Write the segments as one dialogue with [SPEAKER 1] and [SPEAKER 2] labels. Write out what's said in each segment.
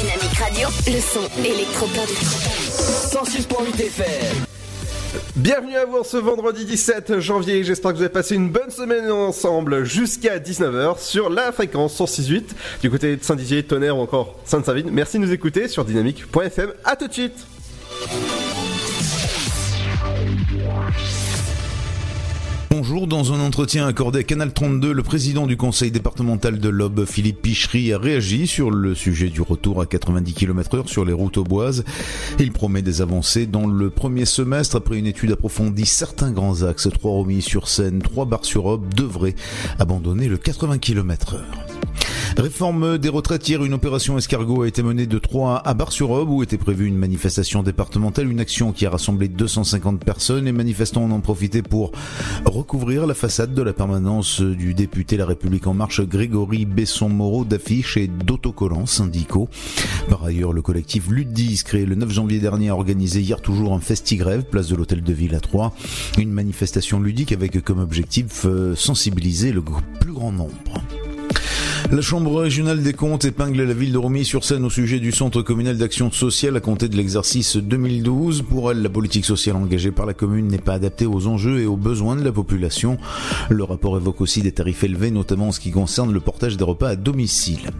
[SPEAKER 1] Dynamique Radio. Le son électropop.
[SPEAKER 2] 106.8 FM.
[SPEAKER 3] Bienvenue à vous ce vendredi 17 janvier. J'espère que vous avez passé une bonne semaine ensemble jusqu'à 19h sur la fréquence 168 du côté de Saint-Dizier, Tonnerre ou encore Sainte-Savine. Merci de nous écouter sur dynamique.fm. À tout de suite.
[SPEAKER 4] Bonjour, dans un entretien accordé à Canal 32, le président du conseil départemental de l'Aube, Philippe Pichery, a réagi sur le sujet du retour à 90 km heure sur les routes auboises. Il promet des avancées dans le premier semestre après une étude approfondie. Certains grands axes, trois Romilly sur Seine, trois Bar-sur-Aube, devraient abandonner le 80 km heure. Réforme des retraites. Hier, une opération escargot a été menée de Troyes à Bar-sur-Aube où était prévue une manifestation départementale, une action qui a rassemblé 250 personnes. Les manifestants en ont profité pour recouvrir la façade de la permanence du député La République En Marche Grégory Besson-Moreau d'affiches et d'autocollants syndicaux. Par ailleurs, le collectif 10, créé le 9 janvier dernier, a organisé hier toujours un festi-grève, place de l'Hôtel de Ville à Troyes. Une manifestation ludique avec comme objectif euh, sensibiliser le plus grand nombre. La Chambre régionale des comptes épingle la ville de Romilly-sur-Seine au sujet du Centre communal d'action sociale à compter de l'exercice 2012. Pour elle, la politique sociale engagée par la commune n'est pas adaptée aux enjeux et aux besoins de la population. Le rapport évoque aussi des tarifs élevés, notamment en ce qui concerne le portage des repas à domicile.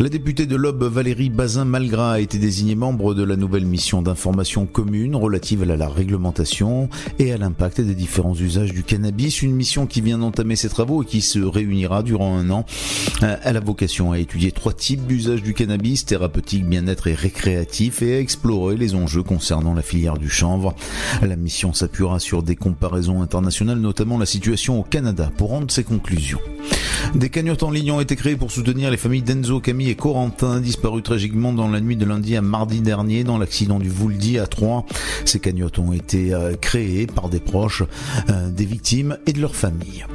[SPEAKER 4] La députée de l'Aube, Valérie Bazin-Malgras, a été désignée membre de la nouvelle mission d'information commune relative à la réglementation et à l'impact des différents usages du cannabis. Une mission qui vient d'entamer ses travaux et qui se réunira durant un an. A vocation à étudier trois types d'usages du cannabis, thérapeutique, bien-être et récréatif, et à explorer les enjeux concernant la filière du chanvre. La mission s'appuiera sur des comparaisons internationales, notamment la situation au Canada, pour rendre ses conclusions. Des cagnottes en ligne ont été créées pour soutenir les familles d'Enzo, Camille et Corentin, disparus tragiquement dans la nuit de lundi à mardi dernier dans l'accident du Vouldy à Troyes. Ces cagnottes ont été euh, créées par des proches euh, des victimes et de leurs familles.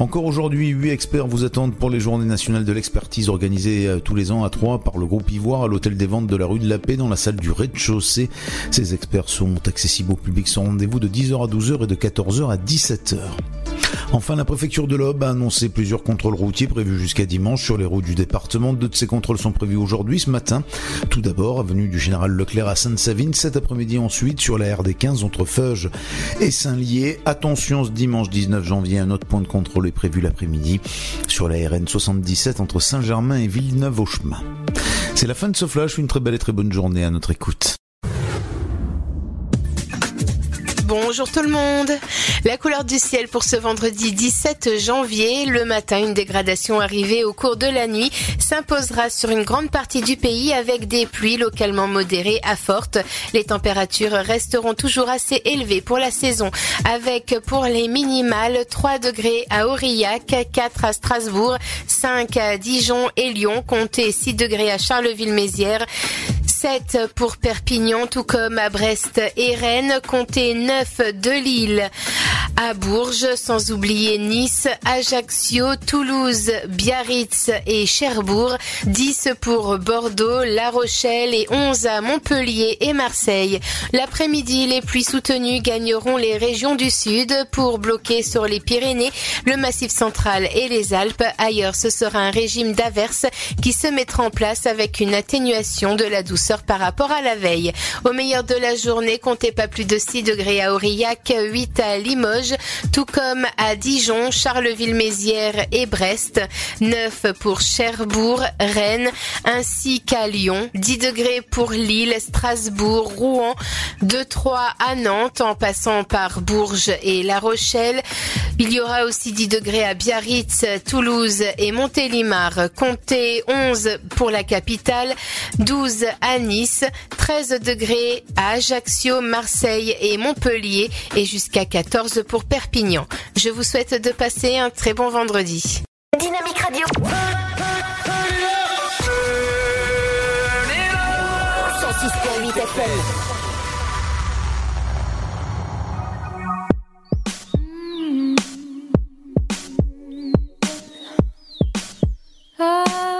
[SPEAKER 4] Encore aujourd'hui, huit experts vous attendent pour les journées nationales de l'expertise organisées euh, tous les ans à Troyes par le groupe Ivoire à l'hôtel des ventes de la rue de la Paix dans la salle du rez-de-chaussée. Ces experts sont accessibles au public sans rendez-vous de 10h à 12h et de 14h à 17h. Enfin, la préfecture de l'Aube a annoncé plusieurs contrôles routiers prévus jusqu'à dimanche sur les routes du département. Deux de ces contrôles sont prévus aujourd'hui, ce matin. Tout d'abord, avenue du Général Leclerc à Sainte-Savine. Cet après-midi ensuite, sur la RD 15 entre Feuge et Saint-Lié. Attention, ce dimanche 19 janvier, un autre point de contrôle est prévu l'après-midi sur la RN 77 entre Saint-Germain et Villeneuve-au-Chemin. C'est la fin de ce flash. Une très belle et très bonne journée à notre écoute.
[SPEAKER 5] Bonjour tout le monde. La couleur du ciel pour ce vendredi 17 janvier. Le matin, une dégradation arrivée au cours de la nuit s'imposera sur une grande partie du pays avec des pluies localement modérées à fortes. Les températures resteront toujours assez élevées pour la saison avec pour les minimales 3 degrés à Aurillac, 4 à Strasbourg, 5 à Dijon et Lyon, comptez 6 degrés à Charleville-Mézières. 7 pour Perpignan, tout comme à Brest et Rennes, comptez 9 de Lille à Bourges, sans oublier Nice, Ajaccio, Toulouse, Biarritz et Cherbourg, 10 pour Bordeaux, La Rochelle et 11 à Montpellier et Marseille. L'après-midi, les pluies soutenues gagneront les régions du sud pour bloquer sur les Pyrénées, le Massif central et les Alpes. Ailleurs, ce sera un régime d'averses qui se mettra en place avec une atténuation de la douceur par rapport à la veille. Au meilleur de la journée, comptez pas plus de 6 degrés à Aurillac, 8 à Limoges, tout comme à Dijon, Charleville-Mézières et Brest, 9 pour Cherbourg, Rennes, ainsi qu'à Lyon, 10 degrés pour Lille, Strasbourg, Rouen, 2-3 à Nantes en passant par Bourges et La Rochelle. Il y aura aussi 10 degrés à Biarritz, Toulouse et Montélimar. Comptez 11 pour la capitale, 12 à Nice, 13 degrés à Ajaccio, Marseille et Montpellier et jusqu'à 14 pour Perpignan. Je vous souhaite de passer un très bon vendredi.
[SPEAKER 1] Dynamique Radio.
[SPEAKER 6] Ah.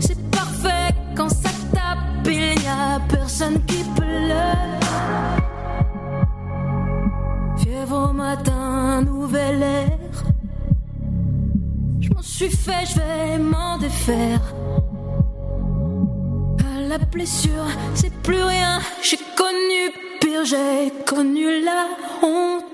[SPEAKER 6] c'est parfait quand ça tape, il n'y a personne qui pleure. Fièvre au matin, nouvel air. Je m'en suis fait, je vais m'en défaire. La blessure, c'est plus rien. J'ai connu pire, j'ai connu la honte.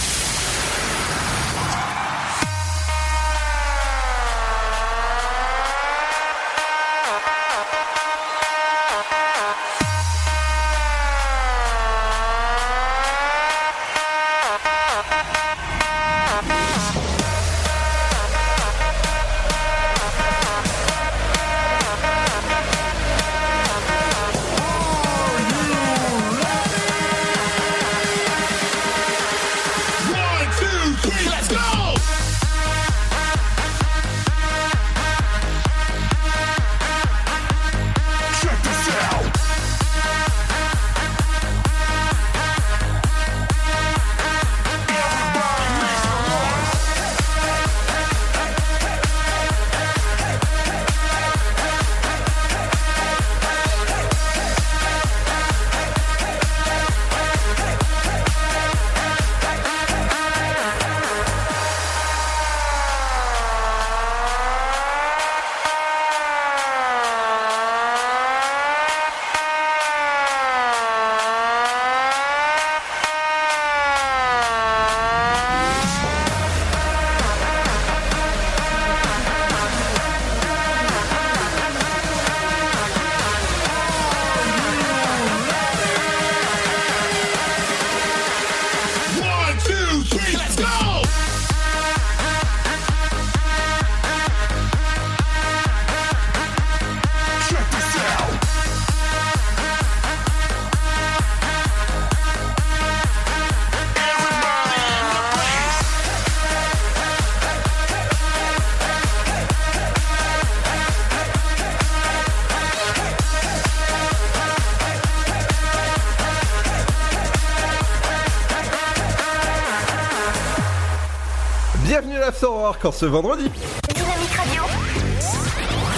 [SPEAKER 3] l'Afterwork en ce vendredi.
[SPEAKER 1] Dynamique Radio,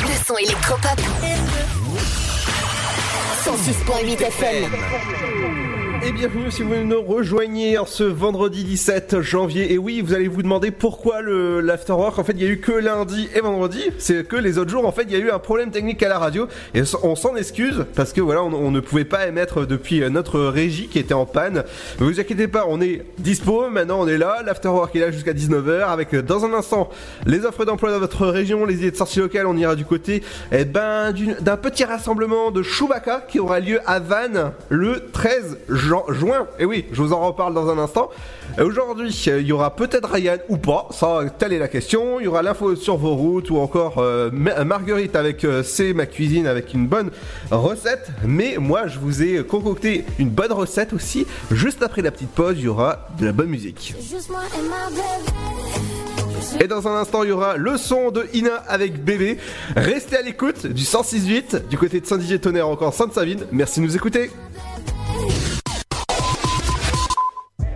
[SPEAKER 1] le son électropop. 106.8 FM.
[SPEAKER 3] Et bienvenue si vous nous rejoignez en ce vendredi 17 janvier. Et oui, vous allez vous demander pourquoi l'afterwork. En fait, il y a eu que lundi et vendredi. C'est que les autres jours, en fait, il y a eu un problème technique à la radio. Et on s'en excuse parce que voilà, on, ne pouvait pas émettre depuis notre régie qui était en panne. Ne vous inquiétez pas, on est dispo. Maintenant, on est là. L'afterwork est là jusqu'à 19h avec dans un instant les offres d'emploi dans votre région, les idées de sortie locales. On ira du côté eh ben, d'un petit rassemblement de Chewbacca qui aura lieu à Vannes le 13 jan- juin. Et oui, je vous en reparle dans un instant. Aujourd'hui, il y aura peut-être Ryan ou pas, ça, telle est la question. Il y aura l'info sur vos routes ou encore euh, Ma- Marguerite avec euh, C'est ma cuisine avec une bonne recette. Mais moi, je vous ai concocté une bonne recette aussi. Juste après la petite pause, il y aura de la bonne musique. Et dans un instant, il y aura le son de Ina avec bébé. Restez à l'écoute du 106.8 du côté de Saint-Didier-Tonnerre, encore Sainte-Savine. Merci de nous écouter.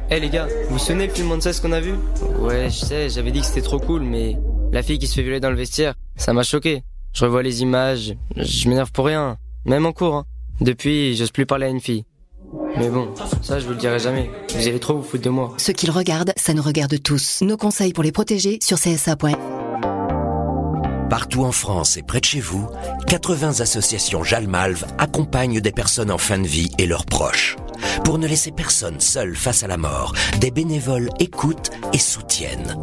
[SPEAKER 7] Eh les gars, vous vous souvenez le film ce qu'on a vu? Ouais, je sais, j'avais dit que c'était trop cool, mais la fille qui se fait violer dans le vestiaire, ça m'a choqué. Je revois les images, je m'énerve pour rien, même en cours. hein. Depuis, j'ose plus parler à une fille. Mais bon, ça je vous le dirai jamais. Vous allez trop vous foutre de moi.
[SPEAKER 8] Ce qu'ils regardent, ça nous regarde tous. Nos conseils pour les protéger sur CSA.fr.
[SPEAKER 9] Partout en France et près de chez vous, 80 associations Jalmalve accompagnent des personnes en fin de vie et leurs proches. Pour ne laisser personne seul face à la mort, des bénévoles écoutent et soutiennent.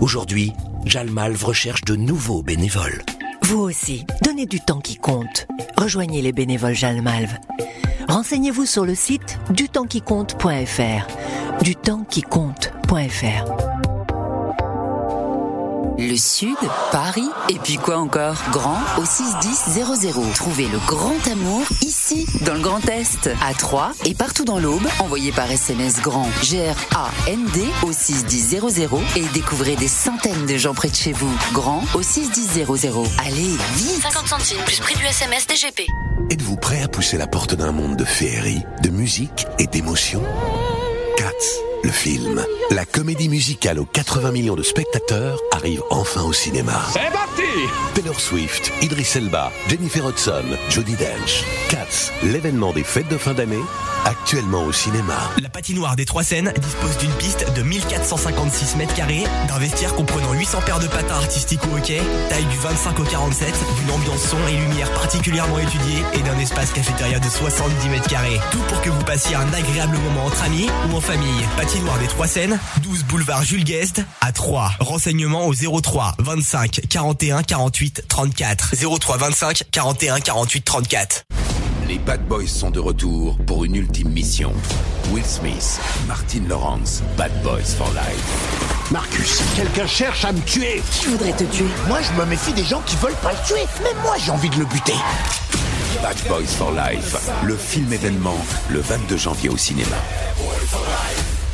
[SPEAKER 9] Aujourd'hui, Jalmalve recherche de nouveaux bénévoles.
[SPEAKER 8] Vous aussi, donnez du temps qui compte. Rejoignez les bénévoles Jalmalve. Renseignez-vous sur le site dutempsquicompte.fr. Dutempsquicompte.fr.
[SPEAKER 10] Le Sud, Paris, et puis quoi encore? Grand au 61000. Trouvez le grand amour ici, dans le Grand Est, à Troyes et partout dans l'Aube. Envoyez par SMS grand G-R-A-N-D au 61000 et découvrez des centaines de gens près de chez vous. Grand au 61000. Allez, vite
[SPEAKER 11] 50 centimes plus prix du SMS DGP.
[SPEAKER 12] Êtes-vous prêt à pousser la porte d'un monde de féerie, de musique et d'émotion Cats, le film. La comédie musicale aux 80 millions de spectateurs arrive enfin au cinéma.
[SPEAKER 13] C'est parti
[SPEAKER 12] Taylor Swift, Idris Elba, Jennifer Hudson, Jodie Dench. Cats, l'événement des fêtes de fin d'année, actuellement au cinéma.
[SPEAKER 14] La patinoire des Trois Seines dispose d'une piste de 1456 mètres carrés, d'un vestiaire comprenant 800 paires de patins artistiques au hockey, taille du 25 au 47, d'une ambiance son et lumière particulièrement étudiée et d'un espace cafétéria de 70 mètres carrés. Tout pour que vous passiez un agréable moment entre amis ou en famille. Patinoire des Trois Seines, 12 boulevard Jules Guest à 3. Renseignements au 03 25 41 48 34. 03 25 41 48 34.
[SPEAKER 15] Les Bad Boys sont de retour pour une ultime mission. Will Smith, Martin Lawrence, Bad Boys for Life.
[SPEAKER 16] Marcus, quelqu'un cherche à me tuer.
[SPEAKER 8] Qui voudrait te tuer?
[SPEAKER 16] Moi, je me méfie des gens qui veulent pas le tuer. Mais moi, j'ai envie de le buter.
[SPEAKER 15] Bad Boys for Life, le film événement, le 22 janvier au cinéma.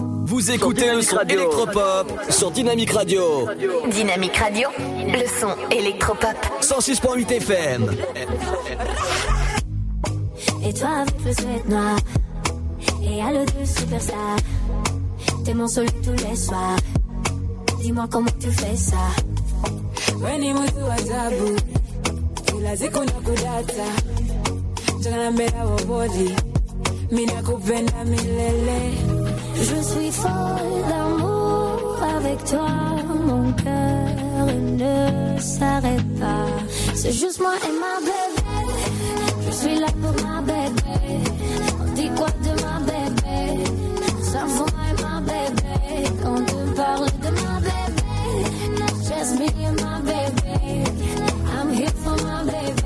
[SPEAKER 2] Vous écoutez le son électropop. Sur Dynamique Radio.
[SPEAKER 1] Dynamique Radio, le son électropop.
[SPEAKER 2] 106.8 FM.
[SPEAKER 17] Et toi avec le sweat noir. Et à le de superstar T'es mon soleil tous les soirs. Dis-moi comment tu fais ça.
[SPEAKER 6] Weni mtu wa ajabu, kila siku nakudata, changanya mbele wa body, mimi nakupenda milele.
[SPEAKER 17] Je suis folle d'amour avec toi. Mon cœur ne s'arrête pas. C'est juste moi et ma bébé. Je suis là pour ma bébé. On dit quoi de ma bébé? Ça moi et ma bébé. Quand on parle de ma bébé Just me baby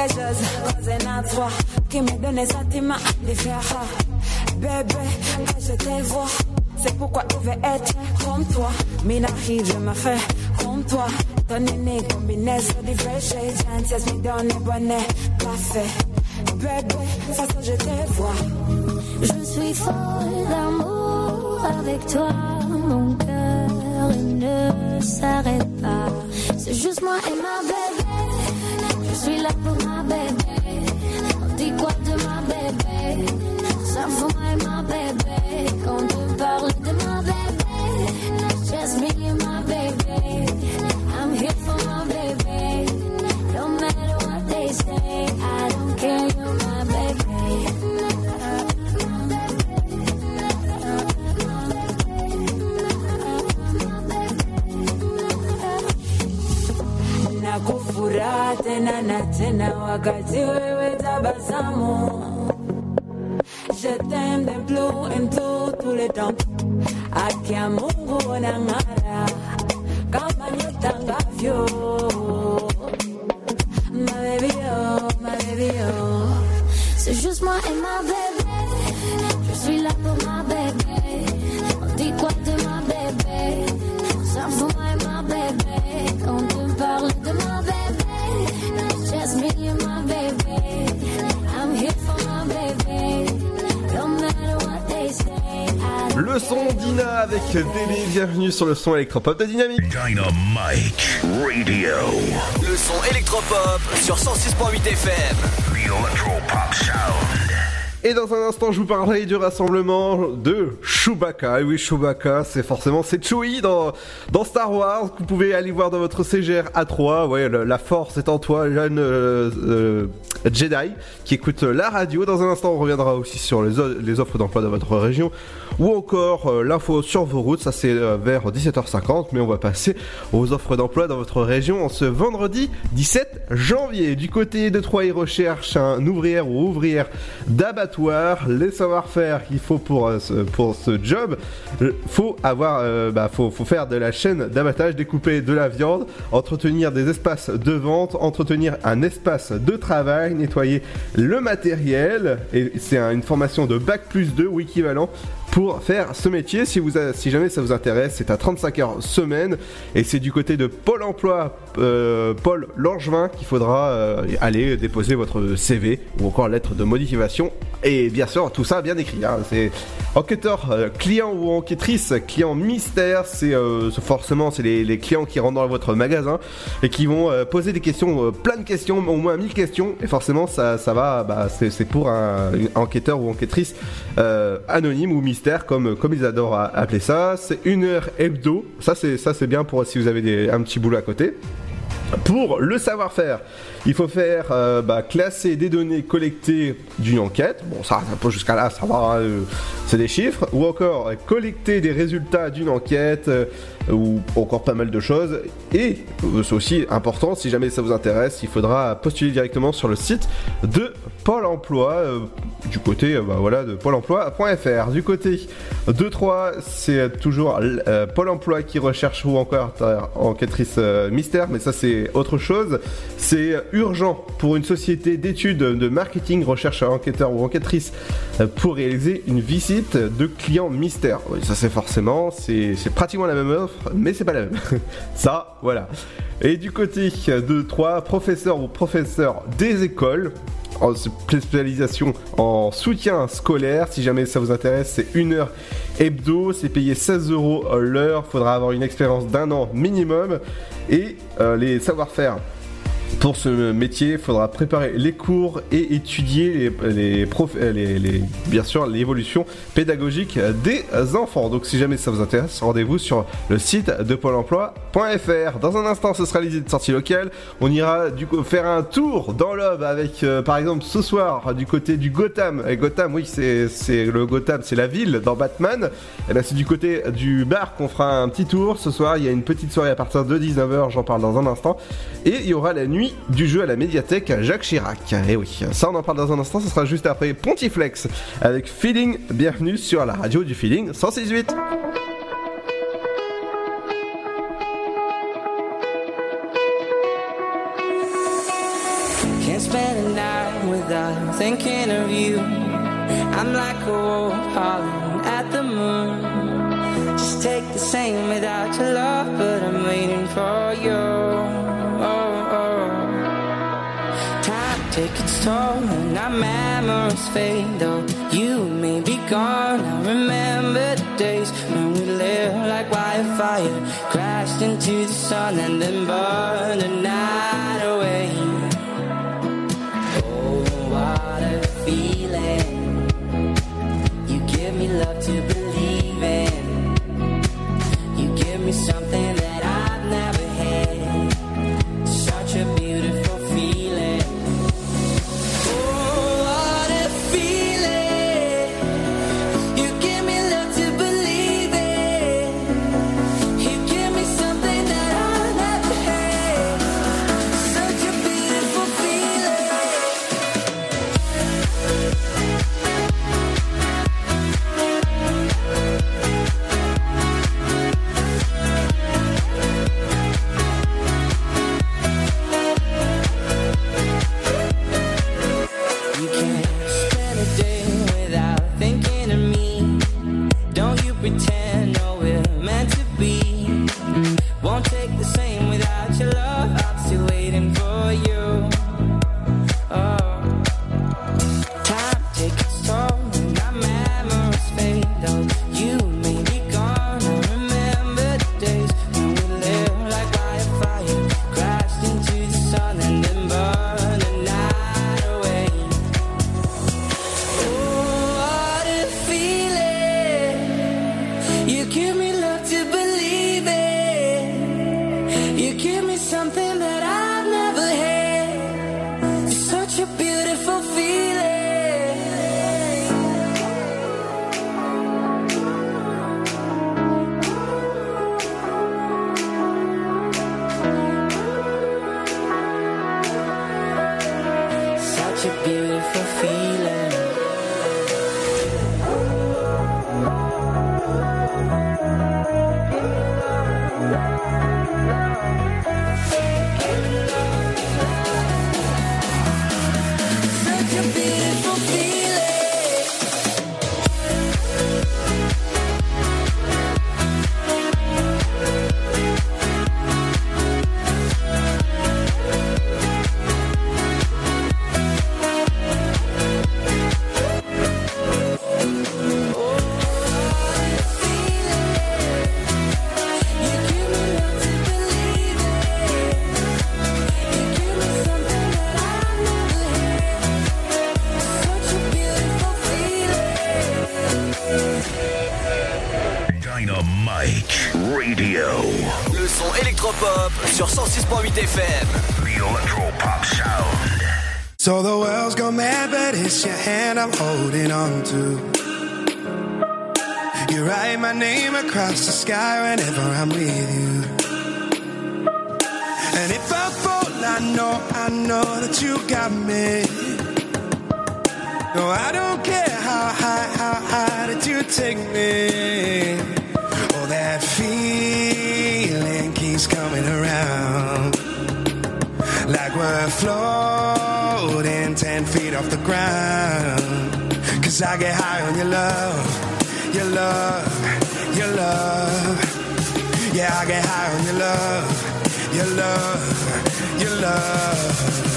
[SPEAKER 6] il causé à qui me. Bébé, quand je te vois, c'est pourquoi je veux être comme toi. N'arrive, je me fais comme toi. Ton aîné, combinaison de fresh shades, chances, me donne bonnet, parfait. Bébé, façon je te vois.
[SPEAKER 17] Je suis folle d'amour avec toi, mon cœur ne s'arrête pas. C'est juste moi et ma bébé. Je suis là pour ma bébé. On dit quoi de ma bébé? Ça moi et ma
[SPEAKER 6] Je t'aime d'un blue and blue tous les temps. Akia Mungu unang'ara kama nyota ngavyo My baby oh, my baby oh
[SPEAKER 17] C'est juste moi et ma bébé.
[SPEAKER 3] Avec Délé, bienvenue sur le son électropop de Dynamique.
[SPEAKER 18] Dynamite Radio.
[SPEAKER 2] Le son électropop sur 106.8 FM.
[SPEAKER 18] The Electropop Sound.
[SPEAKER 3] Et dans un instant, je vous parlerai du rassemblement de Chewbacca. Et oui, Chewbacca, c'est forcément c'est Chewie dans dans Star Wars que vous pouvez aller voir dans votre CGR A3. Ouais, le- la force est en toi, jeune euh, euh, Jedi qui écoute la radio. Dans un instant, on reviendra aussi sur les, offres d'emploi de votre région ou encore euh, l'info sur vos routes. Ça c'est vers 17h50, mais on va passer aux offres d'emploi dans votre région en ce vendredi 17 janvier. Du côté de Troyes, ils recherchent un ouvrière ou ouvrière d'abattoir. Les savoir-faire qu'il faut pour euh, ce, job, faut avoir, euh, bah, faut, faire de la chaîne d'abattage, découper de la viande, entretenir des espaces de vente, entretenir un espace de travail, nettoyer le matériel. Et c'est un- une formation de bac plus 2 ou équivalent pour faire ce métier. Si, jamais ça vous intéresse, c'est à 35 heures semaine et c'est du côté de Pôle emploi, euh, Paul Langevin, qu'il faudra euh, aller déposer votre CV ou encore lettre de motivation. Et bien sûr, tout ça bien écrit. hein. C'est enquêteur, euh, client ou enquêtrice, client mystère. C'est forcément c'est les, clients qui rentrent dans votre magasin et qui vont poser des questions, plein de questions, au moins 1000 questions. Et forcément, ça, ça va, bah, c'est pour un, enquêteur ou enquêtrice anonyme ou mystère, comme, ils adorent appeler ça. C'est une heure hebdo. Ça, c'est ça, c'est bien pour si vous avez des, un petit boulot à côté. Pour le savoir-faire, il faut faire euh, bah, classer des données collectées d'une enquête. Bon, ça, ça peut jusqu'à là, ça va, hein, euh, c'est des chiffres. Ou encore collecter des résultats d'une enquête, euh, ou encore pas mal de choses. Et c'est aussi important, si jamais ça vous intéresse, il faudra postuler directement sur le site de Pôle Emploi, du côté euh, bah, voilà, de pôle emploi.fr. Du côté de 3, c'est toujours euh, Pôle Emploi qui recherche ou encore enquêtrice euh, mystère, mais ça c'est autre chose. C'est urgent pour une société d'études de marketing, recherche enquêteur ou enquêtrice pour réaliser une visite de client mystère. Oui, ça c'est forcément, c'est pratiquement la même offre, mais c'est pas la même. ça, voilà. Et du côté de 3, professeur ou professeur des écoles, en spécialisation en soutien scolaire. Si jamais ça vous intéresse, c'est une heure hebdo, c'est payé 16 euros l'heure. Faudra avoir une expérience d'un an minimum et euh, les savoir-faire. Pour ce métier, il faudra préparer les cours et étudier les, euh, les- les- bien sûr l'évolution pédagogique des enfants. Donc si jamais ça vous intéresse, rendez-vous sur le site de Pôle emploi.fr. Dans un instant, ce sera l'idée de sortie locale. On ira du coup faire un tour dans l'Aube avec euh, par exemple ce soir du côté du Gotham. Et Gotham, oui, c'est le Gotham, c'est la ville dans Batman. Et ben c'est du côté du bar qu'on fera un petit tour. Ce soir, il y a une petite soirée à partir de 19h, j'en parle dans un instant. Et il y aura la nuit du jeu à la médiathèque Jacques Chirac. Et oui, ça on en parle dans un instant, ce sera juste après Pontiflex avec Feeling. Bienvenue sur la radio du Feeling 168.
[SPEAKER 19] Can't spend a night without thinking of you. I'm like a at the moon. Just take the same without your love, but I'm waiting for you. Takes its toll, and our memories fade. Though you may be gone, I remember the days when we lived like wildfire, crashed into the sun and then burned the night away. Oh, what a feeling. You give me love to believe
[SPEAKER 20] I'm holding on to. You write my name across the sky whenever I'm with you. And if I fall, I know, I know that you got me. No, I don't care how high, how high that you take me. Oh, that feeling keeps coming around. Like we're floating 10 feet off the ground. I get high on your love, your love, your love. Yeah, I get high on your love, your love, your love.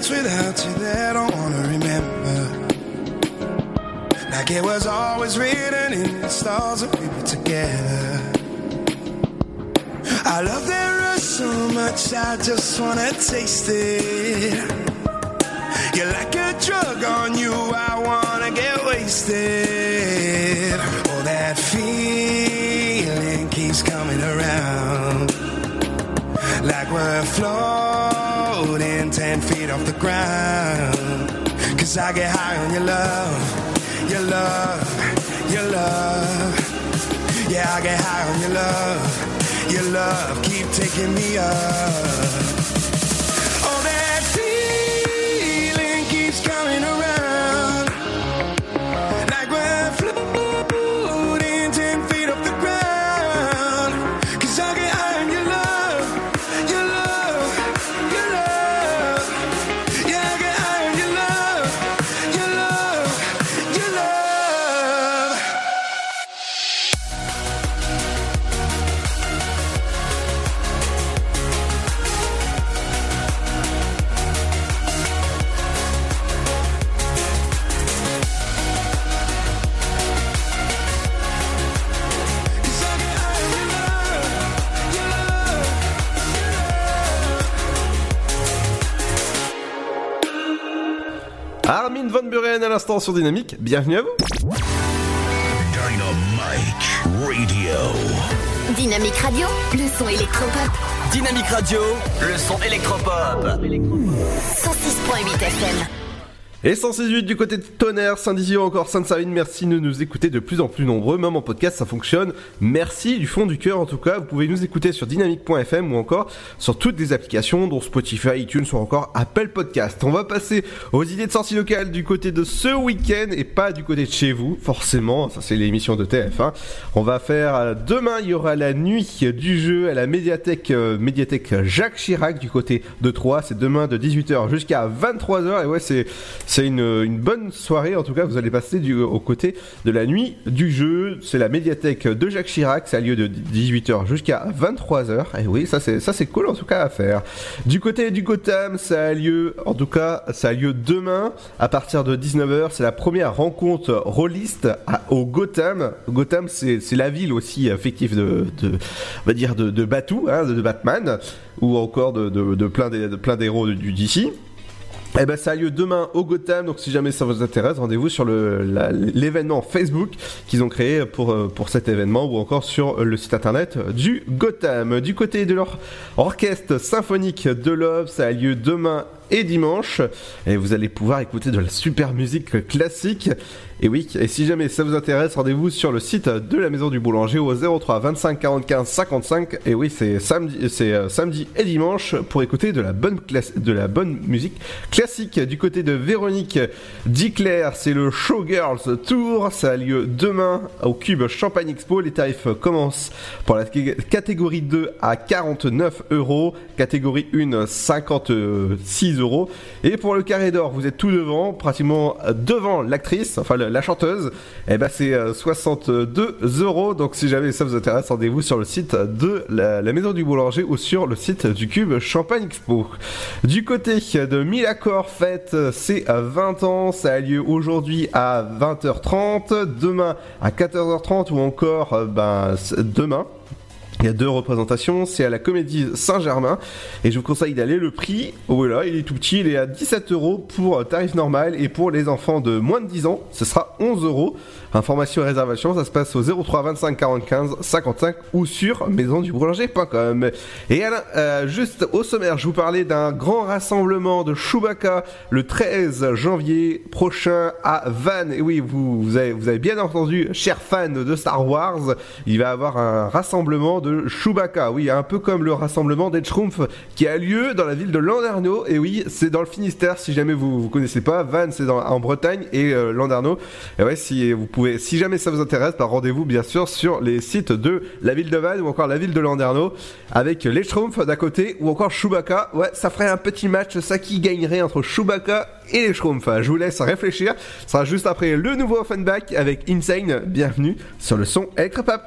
[SPEAKER 20] Nights without you that I don't wanna remember. Like it was always written in the stars that we were together. I love that rush so much, I just wanna taste it. You're like a drug on you, I wanna get wasted. Oh, that feeling keeps coming around. Like we're floating 10 feet off the ground. Cause I get high on your love, your love, your love. Yeah, I get high on your love, your love. Keep taking me up.
[SPEAKER 3] L'instant sur Dynamique, bienvenue à vous.
[SPEAKER 18] Dynamite Radio.
[SPEAKER 21] Dynamique Radio, le son électropop.
[SPEAKER 6] Dynamique Radio, le son électropop.
[SPEAKER 21] 106.8 FM.
[SPEAKER 3] Et 168 du côté de Tonnerre, Saint-Dizier encore Sainte-Savine, merci de nous écouter de plus en plus nombreux, même en podcast ça fonctionne. Merci du fond du cœur en tout cas, vous pouvez nous écouter sur dynamique.fm ou encore sur toutes les applications dont Spotify, iTunes ou encore Apple Podcast. On va passer aux idées de sortie locale du côté de ce week-end et pas du côté de chez vous, forcément, ça c'est l'émission de TF1. On va faire, euh, demain il y aura la nuit du jeu à la médiathèque, euh, médiathèque Jacques Chirac du côté de Troyes, c'est demain de 18h jusqu'à 23h et ouais c'est c'est une, une bonne soirée, en tout cas, vous allez passer du, aux côtés de la nuit du jeu. C'est la médiathèque de Jacques Chirac, ça a lieu de 18h jusqu'à 23h. Et oui, ça c'est, ça c'est cool en tout cas à faire. Du côté du Gotham, ça a lieu, en tout cas, ça a lieu demain à partir de 19h. C'est la première rencontre rôliste au Gotham. Gotham, c'est, la ville aussi fictive de, de, on va dire, de, de Batou, hein, de, de Batman, ou encore de, de, plein, des, de plein d'héros du DC. Eh ben ça a lieu demain au Gotham, donc si jamais ça vous intéresse, rendez-vous sur l'événement Facebook qu'ils ont créé pour, euh, pour cet événement ou encore sur le site internet du Gotham. Du côté de leur orchestre symphonique de Love, ça a lieu demain et dimanche et vous allez pouvoir écouter de la super musique classique. Et oui, et si jamais ça vous intéresse, rendez-vous sur le site de la Maison du Boulanger au 03 25 45 55. Et oui, c'est samedi, c'est euh, samedi et dimanche pour écouter de la bonne classe, de la bonne musique classique. Du côté de Véronique Diclair, c'est le Showgirls Tour. Ça a lieu demain au Cube Champagne Expo. Les tarifs commencent pour la catégorie 2 à 49 euros, catégorie 1 56 Et pour le carré d'or, vous êtes tout devant, pratiquement devant l'actrice, enfin la chanteuse. Et ben c'est euh, 62 euros. Donc si jamais ça vous intéresse, rendez-vous sur le site de la, Maison du Boulanger ou sur le site du Cube Champagne Expo. Du côté de Milacor Fête, c'est à 20 ans. Ça a lieu aujourd'hui à 20h30, demain à 14h30 ou encore euh, ben, demain. Il y a deux représentations, c'est à la Comédie Saint-Germain et je vous conseille d'aller. Le prix, oh voilà, il est tout petit, il est à 17 euros pour tarif normal et pour les enfants de moins de 10 ans, ce sera 11 euros. Information et réservation, ça se passe au 03 25 45 55 ou sur maisonduboulanger.com. Et Alain, euh, juste au sommaire, je vous parlais d'un grand rassemblement de Chewbacca le 13 janvier prochain à Vannes. Et oui, vous, avez, bien entendu, chers fans de Star Wars, il va y avoir un rassemblement de Chewbacca. Oui, un peu comme le rassemblement des Schtroumpfs qui a lieu dans la ville de Landerneau. Et oui, c'est dans le Finistère, si jamais vous vous connaissez pas. Vannes, c'est en Bretagne et euh, Landerneau. Et ouais, si vous pouvez, si jamais ça vous intéresse, bah, rendez-vous bien sûr sur les sites de la ville de Vannes ou encore la ville de Landerneau avec les Schtroumpfs d'à côté ou encore Chewbacca. Ouais, ça ferait un petit match, ça qui gagnerait entre Chewbacca et les Schtroumpfs. Je vous laisse réfléchir. Ce sera juste après le nouveau Offenbach avec Insane. Bienvenue sur le son Electropop.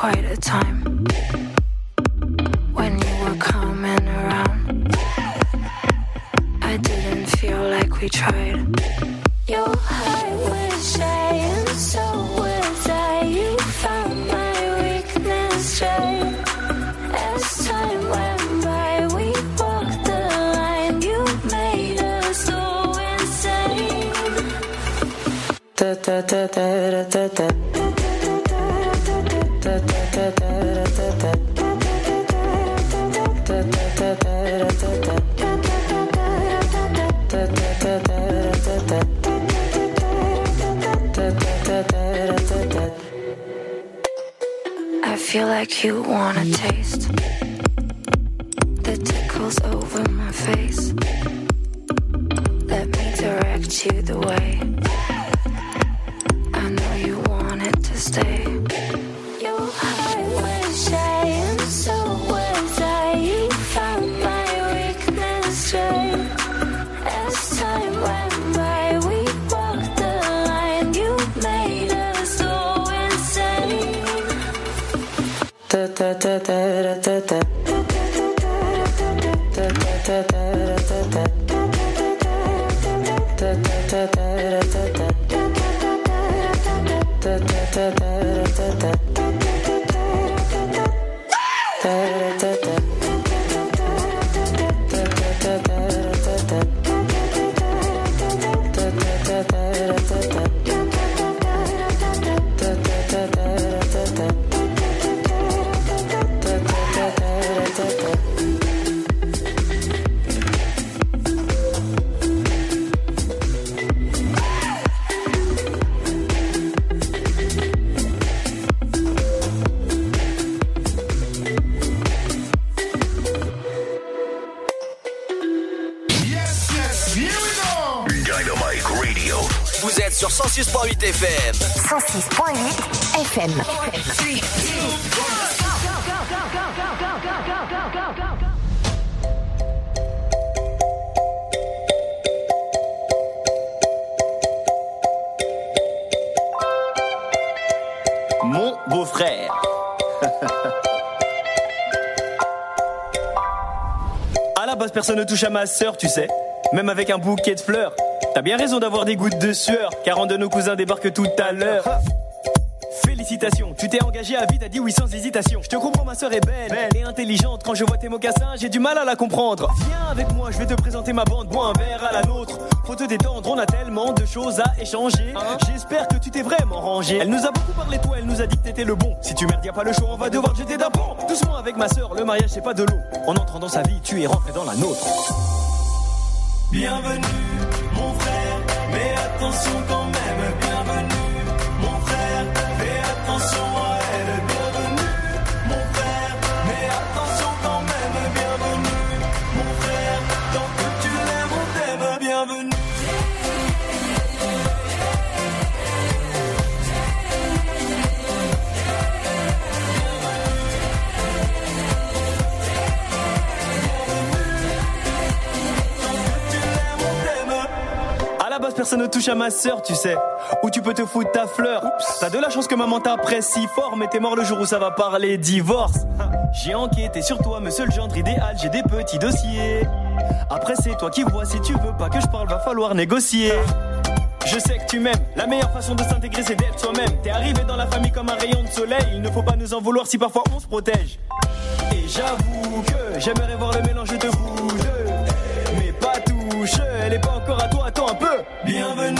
[SPEAKER 17] Quite a time. When you were coming around, I didn't feel like we tried. Your heart was shy, and so was I. You found my weakness right. As time went by, we walked the line. You made us so insane. Da da da da da da da. I feel like you want a taste the tickles over my face. Let me direct you the way.
[SPEAKER 22] Personne ne touche à ma sœur, tu sais. Même avec un bouquet de fleurs. T'as bien raison d'avoir des gouttes de sueur, car un de nos cousins débarque tout à l'heure. Félicitations, tu t'es engagé à vie, t'as dit oui sans hésitation. Je te comprends, ma sœur est belle, et intelligente. Quand je vois tes mocassins, j'ai du mal à la comprendre. Viens avec moi, je vais te présenter ma bande, bois un verre à la nôtre. Faut te détendre, on a tellement de choses à échanger. J'espère que tu t'es vraiment rangé. Elle nous a beaucoup parlé de toi, elle nous a dit que t'étais le bon. Si tu merdes, y a pas le choix, on va devoir te jeter d'un pont. Doucement avec ma sœur, le mariage c'est pas de l'eau. En entrant dans sa vie, tu es rentré dans la nôtre. Bienvenue, mon frère, mais attention quand même, bienvenue, Personne ne touche à ma sœur, tu sais. Où tu peux te foutre ta fleur. T'as de la chance que maman t'apprécie fort, mais t'es mort le jour où ça va parler divorce. J'ai enquêté sur toi, monsieur le gendre idéal, j'ai des petits dossiers. Après, c'est toi qui vois, si tu veux pas que je parle, va falloir négocier. Je sais que tu m'aimes, la meilleure façon de s'intégrer c'est d'être soi-même. T'es arrivé dans la famille comme un rayon de soleil, il ne faut pas nous en vouloir si parfois on se protège. Et j'avoue que j'aimerais voir le mélange de vous elle est pas encore à toi, attends un peu. Bienvenue,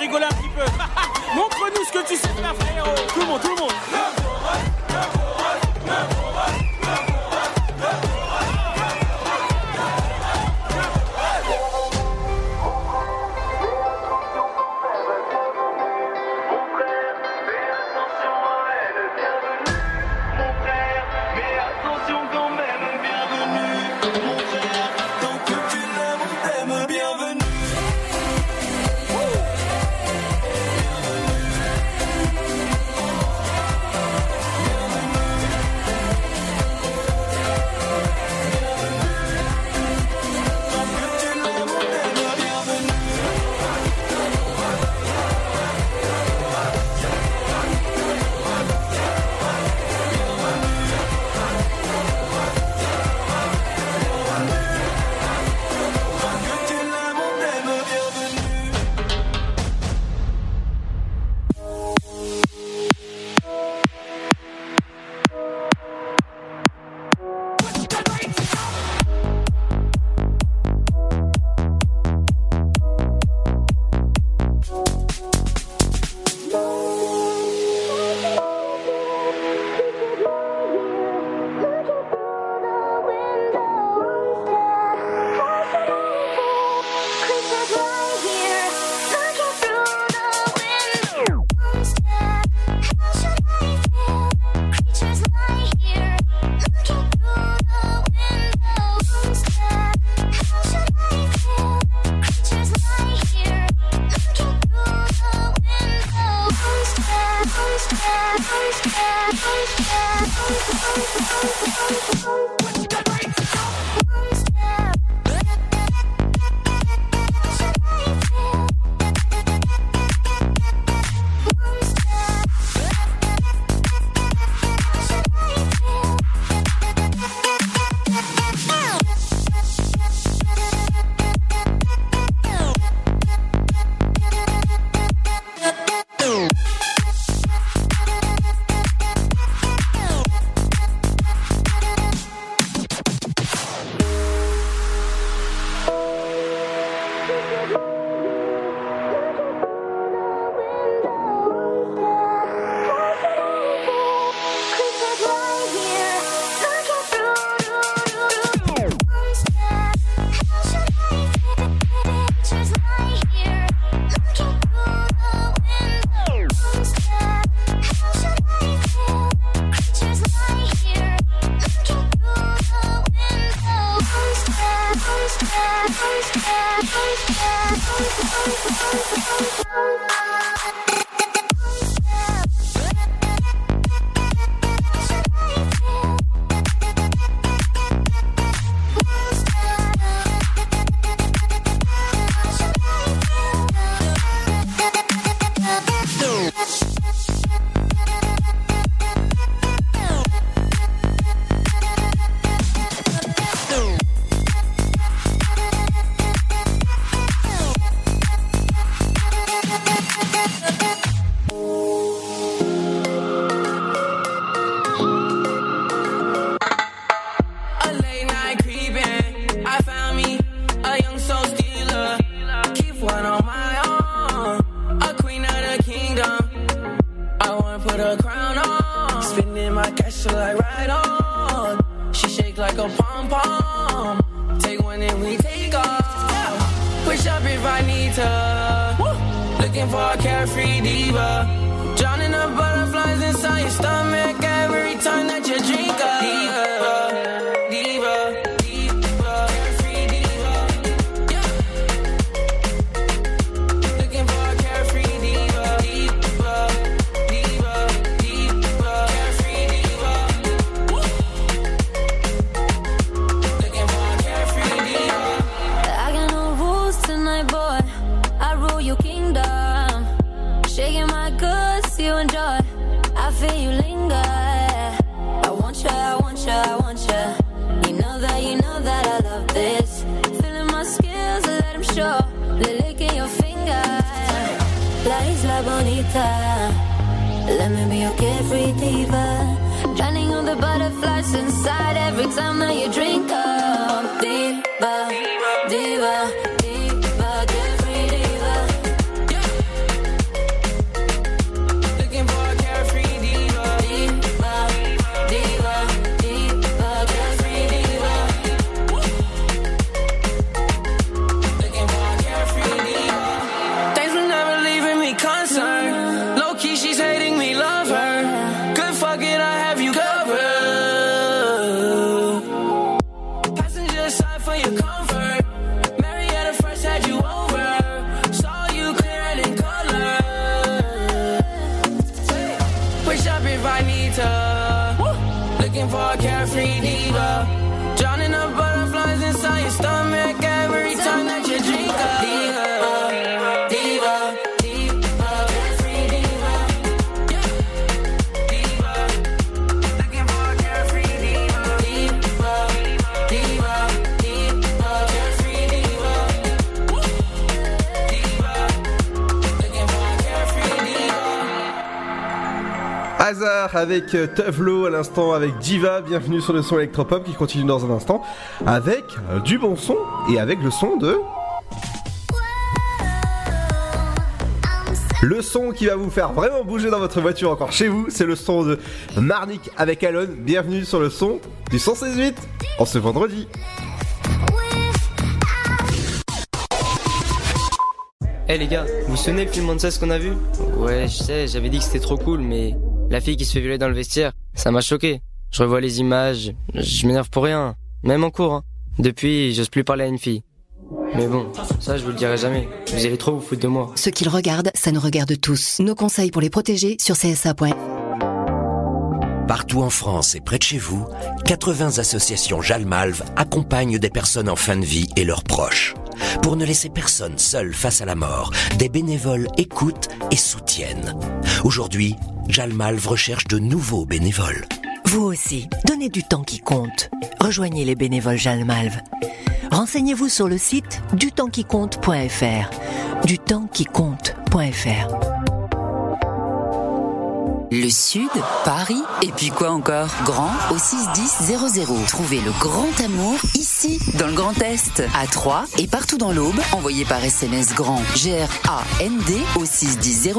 [SPEAKER 23] rigoler un petit peu. Montre-nous ce que tu sais faire, frérot. Tout le monde, tout le monde.
[SPEAKER 3] Avec euh, Tuvlo à l'instant avec Diva, bienvenue sur le son électropop qui continue dans un instant avec euh, du bon son et avec le son de... Le son qui va vous faire vraiment bouger dans votre voiture encore chez vous, c'est le son de Marnik avec Alon. Bienvenue sur le son du 168 en ce vendredi.
[SPEAKER 24] Eh les gars, vous souvenez le film Monsters qu'on a vu? Ouais, je sais, j'avais dit que c'était trop cool, mais la fille qui se fait violer dans le vestiaire, ça m'a choqué. Je revois les images, je m'énerve pour rien, même en cours. Hein. Depuis, j'ose plus parler à une fille. Mais bon, ça je vous le dirai jamais. Vous allez trop vous foutre de moi.
[SPEAKER 25] Ce qu'ils regardent, ça nous regarde tous. Nos conseils pour les protéger sur csa.fr.
[SPEAKER 9] Partout en France et près de chez vous, 80 associations Jalmalve accompagnent des personnes en fin de vie et leurs proches. Pour ne laisser personne seul face à la mort, des bénévoles écoutent et soutiennent. Aujourd'hui, Jalmalve recherche de nouveaux bénévoles.
[SPEAKER 8] Vous aussi, donnez du temps qui compte. Rejoignez les bénévoles Jalmalve. Renseignez-vous sur le site dutempsquicompte.fr. Dutempsquicompte.fr.
[SPEAKER 10] Le Sud, Paris, et puis quoi encore? Grand au 61000. Trouvez le grand amour ici, dans le Grand Est, à Troyes et partout dans l'Aube. Envoyez par SMS grand G-R-A-N-D au 61000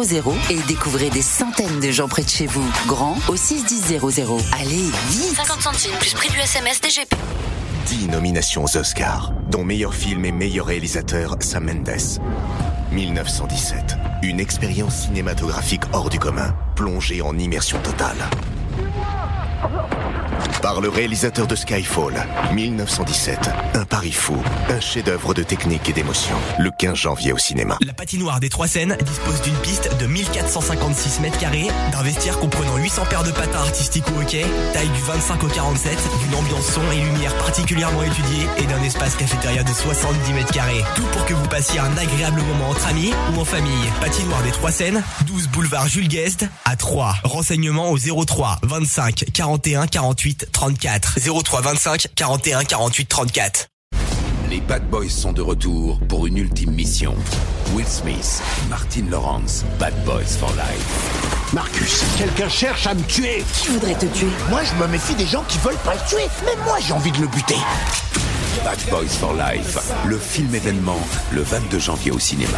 [SPEAKER 10] et découvrez des centaines de gens près de chez vous. Grand au 61000. Allez, vite
[SPEAKER 11] 50 centimes plus prix du SMS DGP.
[SPEAKER 26] 10 nominations aux Oscars, dont meilleur film et meilleur réalisateur Sam Mendes. 1917, une expérience cinématographique hors du commun, plongée en immersion totale. Par le réalisateur de Skyfall, 1917, un pari fou, un chef-d'œuvre de technique et d'émotion, le 15 janvier au cinéma.
[SPEAKER 14] La patinoire des Trois Seines dispose d'une piste de 1456 mètres carrés, d'un vestiaire comprenant 800 paires de patins artistiques au hockey, taille du 25 au 47, d'une ambiance son et lumière particulièrement étudiée et d'un espace cafétéria de 70 mètres carrés. Tout pour que vous passiez un agréable moment entre amis ou en famille. Patinoire des Trois Seines, 12 boulevard Jules Guest à 3. Renseignements au 03 25 41 48 34. 03 25 41 48 34.
[SPEAKER 12] Les Bad Boys sont de retour pour une ultime mission. Will Smith, Martin Lawrence, Bad Boys for Life.
[SPEAKER 16] Marcus, quelqu'un cherche à me tuer.
[SPEAKER 10] Qui voudrait te tuer?
[SPEAKER 16] Moi, je me méfie des gens qui veulent pas le tuer. Mais moi, j'ai envie de le buter.
[SPEAKER 12] Bad Boys for Life, le film événement, le 22 janvier au cinéma.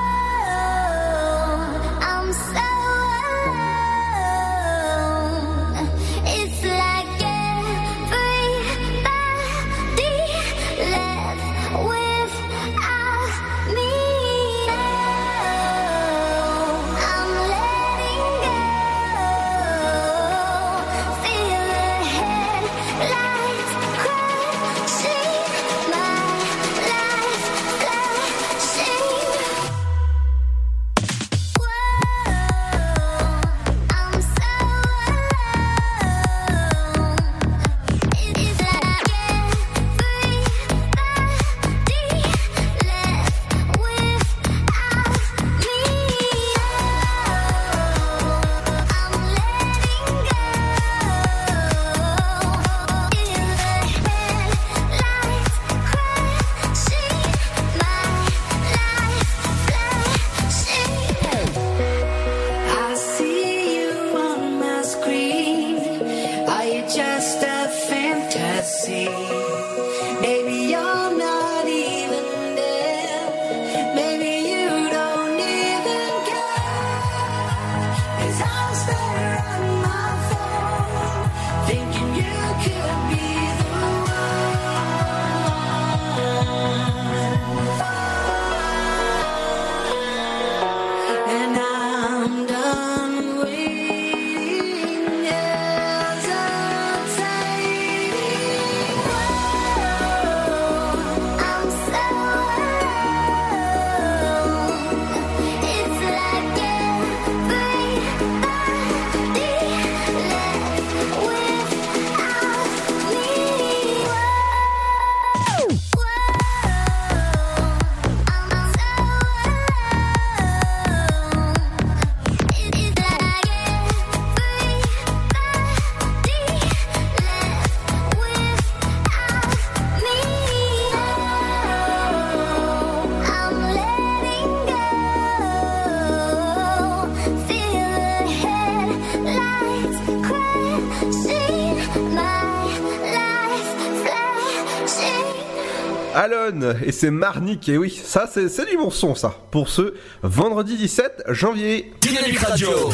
[SPEAKER 17] Alone
[SPEAKER 3] et c'est Marnik et oui ça c'est c'est du bon son ça pour ce vendredi 17 janvier
[SPEAKER 6] Dynamique Radio.
[SPEAKER 18] Dynamite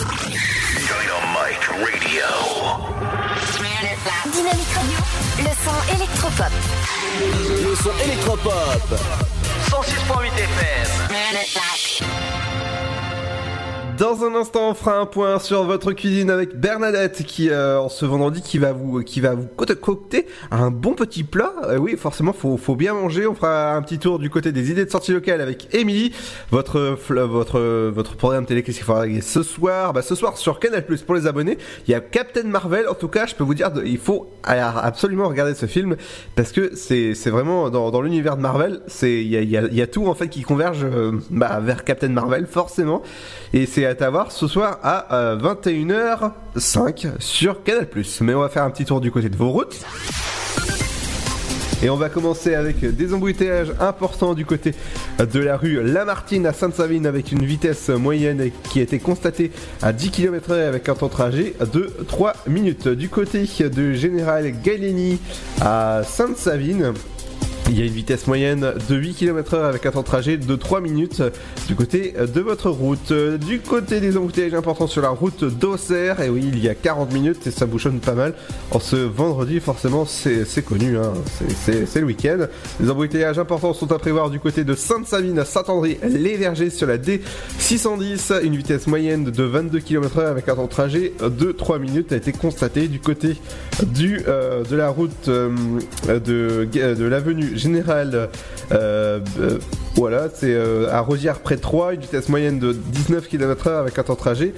[SPEAKER 18] Radio.
[SPEAKER 21] Dynamique Radio. Le son électropop.
[SPEAKER 6] Le son électropop. 106.8 FM.
[SPEAKER 3] Dans un instant, on fera un point sur votre cuisine avec Bernadette qui, euh, ce vendredi, qui va vous, qui va vous concocter un bon petit plat. Euh, oui, forcément, faut, faut bien manger. On fera un petit tour du côté des idées de sortie locale avec Émilie. Votre, votre, votre programme télé, qu'est-ce qu'il faudra ce soir? Bah, ce soir sur Canal Plus pour les abonnés, il y a Captain Marvel. En tout cas, je peux vous dire, il faut absolument regarder ce film parce que c'est, c'est vraiment dans, dans l'univers de Marvel, c'est, il y a, y a- y a tout en fait qui converge euh, bah, vers Captain Marvel, forcément. Et c'est à voir ce soir à euh, 21h05 sur Canal+. Mais on va faire un petit tour du côté de vos routes. Et on va commencer avec des embouteillages importants du côté de la rue Lamartine à Sainte-Savine avec une vitesse moyenne qui a été constatée à 10 km h avec un temps de trajet de 3 minutes. Du côté de Général Galeni à Sainte-Savine, il y a une vitesse moyenne de 8 km h avec un temps de trajet de 3 minutes du côté de votre route. Du côté des embouteillages importants sur la route d'Auxerre, et oui, il y a 40 minutes et ça bouchonne pas mal. En ce vendredi, forcément, c'est connu, hein, c'est- le week-end. Les embouteillages importants sont à prévoir du côté de Sainte-Savine à Saint-André-les-Vergers sur la D610. Une vitesse moyenne de 22 km h avec un temps de trajet de 3 minutes a été constatée du côté du, euh, de la route euh, de, de l'avenue général. euh, euh, voilà, c'est euh, à Rosière près de 3, une vitesse moyenne de 19 km/h avec un temps de trajet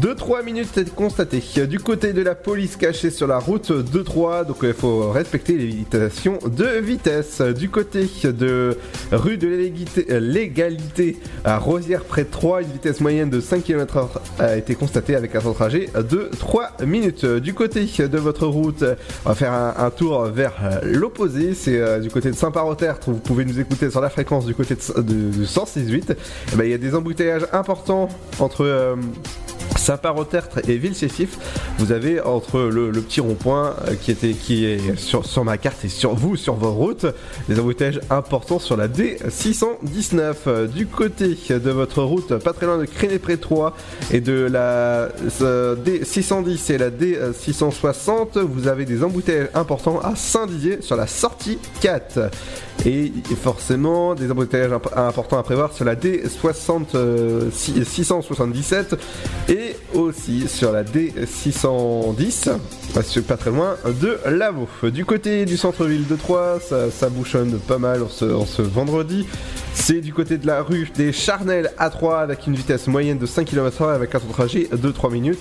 [SPEAKER 3] de 3 minutes constaté. Du côté de la police cachée sur la route, 2-3, donc il faut respecter les limitations de vitesse. Du côté de rue de l'égalité- à Rosière près de 3, une vitesse moyenne de 5 km/h a été constatée avec un temps de trajet de 3 minutes. Du côté de votre route, on va faire un, un tour vers l'opposé, c'est du côté de Saint-Parottertre, vous pouvez nous écouter sur la fréquence du côté de, de, de 106.8. Eh ben, Il y a des embouteillages importants entre... Saint-Parottertre et Villesétif, vous avez entre le, petit rond-point euh, qui était qui est sur, sur ma carte et sur vous sur vos routes, des embouteillages importants sur la D619 Euh, du côté de votre route, pas très loin de Créné-Pré 3 et de la euh, D610 et la D660, vous avez des embouteillages importants à Saint-Dizier sur la sortie 4 et forcément des embouteillages imp- importants à prévoir sur la D60 six- 677 et aussi sur la D610 parce que pas très loin de Lavaux. Du côté du centre-ville de Troyes, ça, bouchonne pas mal en ce, en ce vendredi. C'est du côté de la rue des Charnelles à 3 avec une vitesse moyenne de 5 km/h avec un temps de trajet de 3 minutes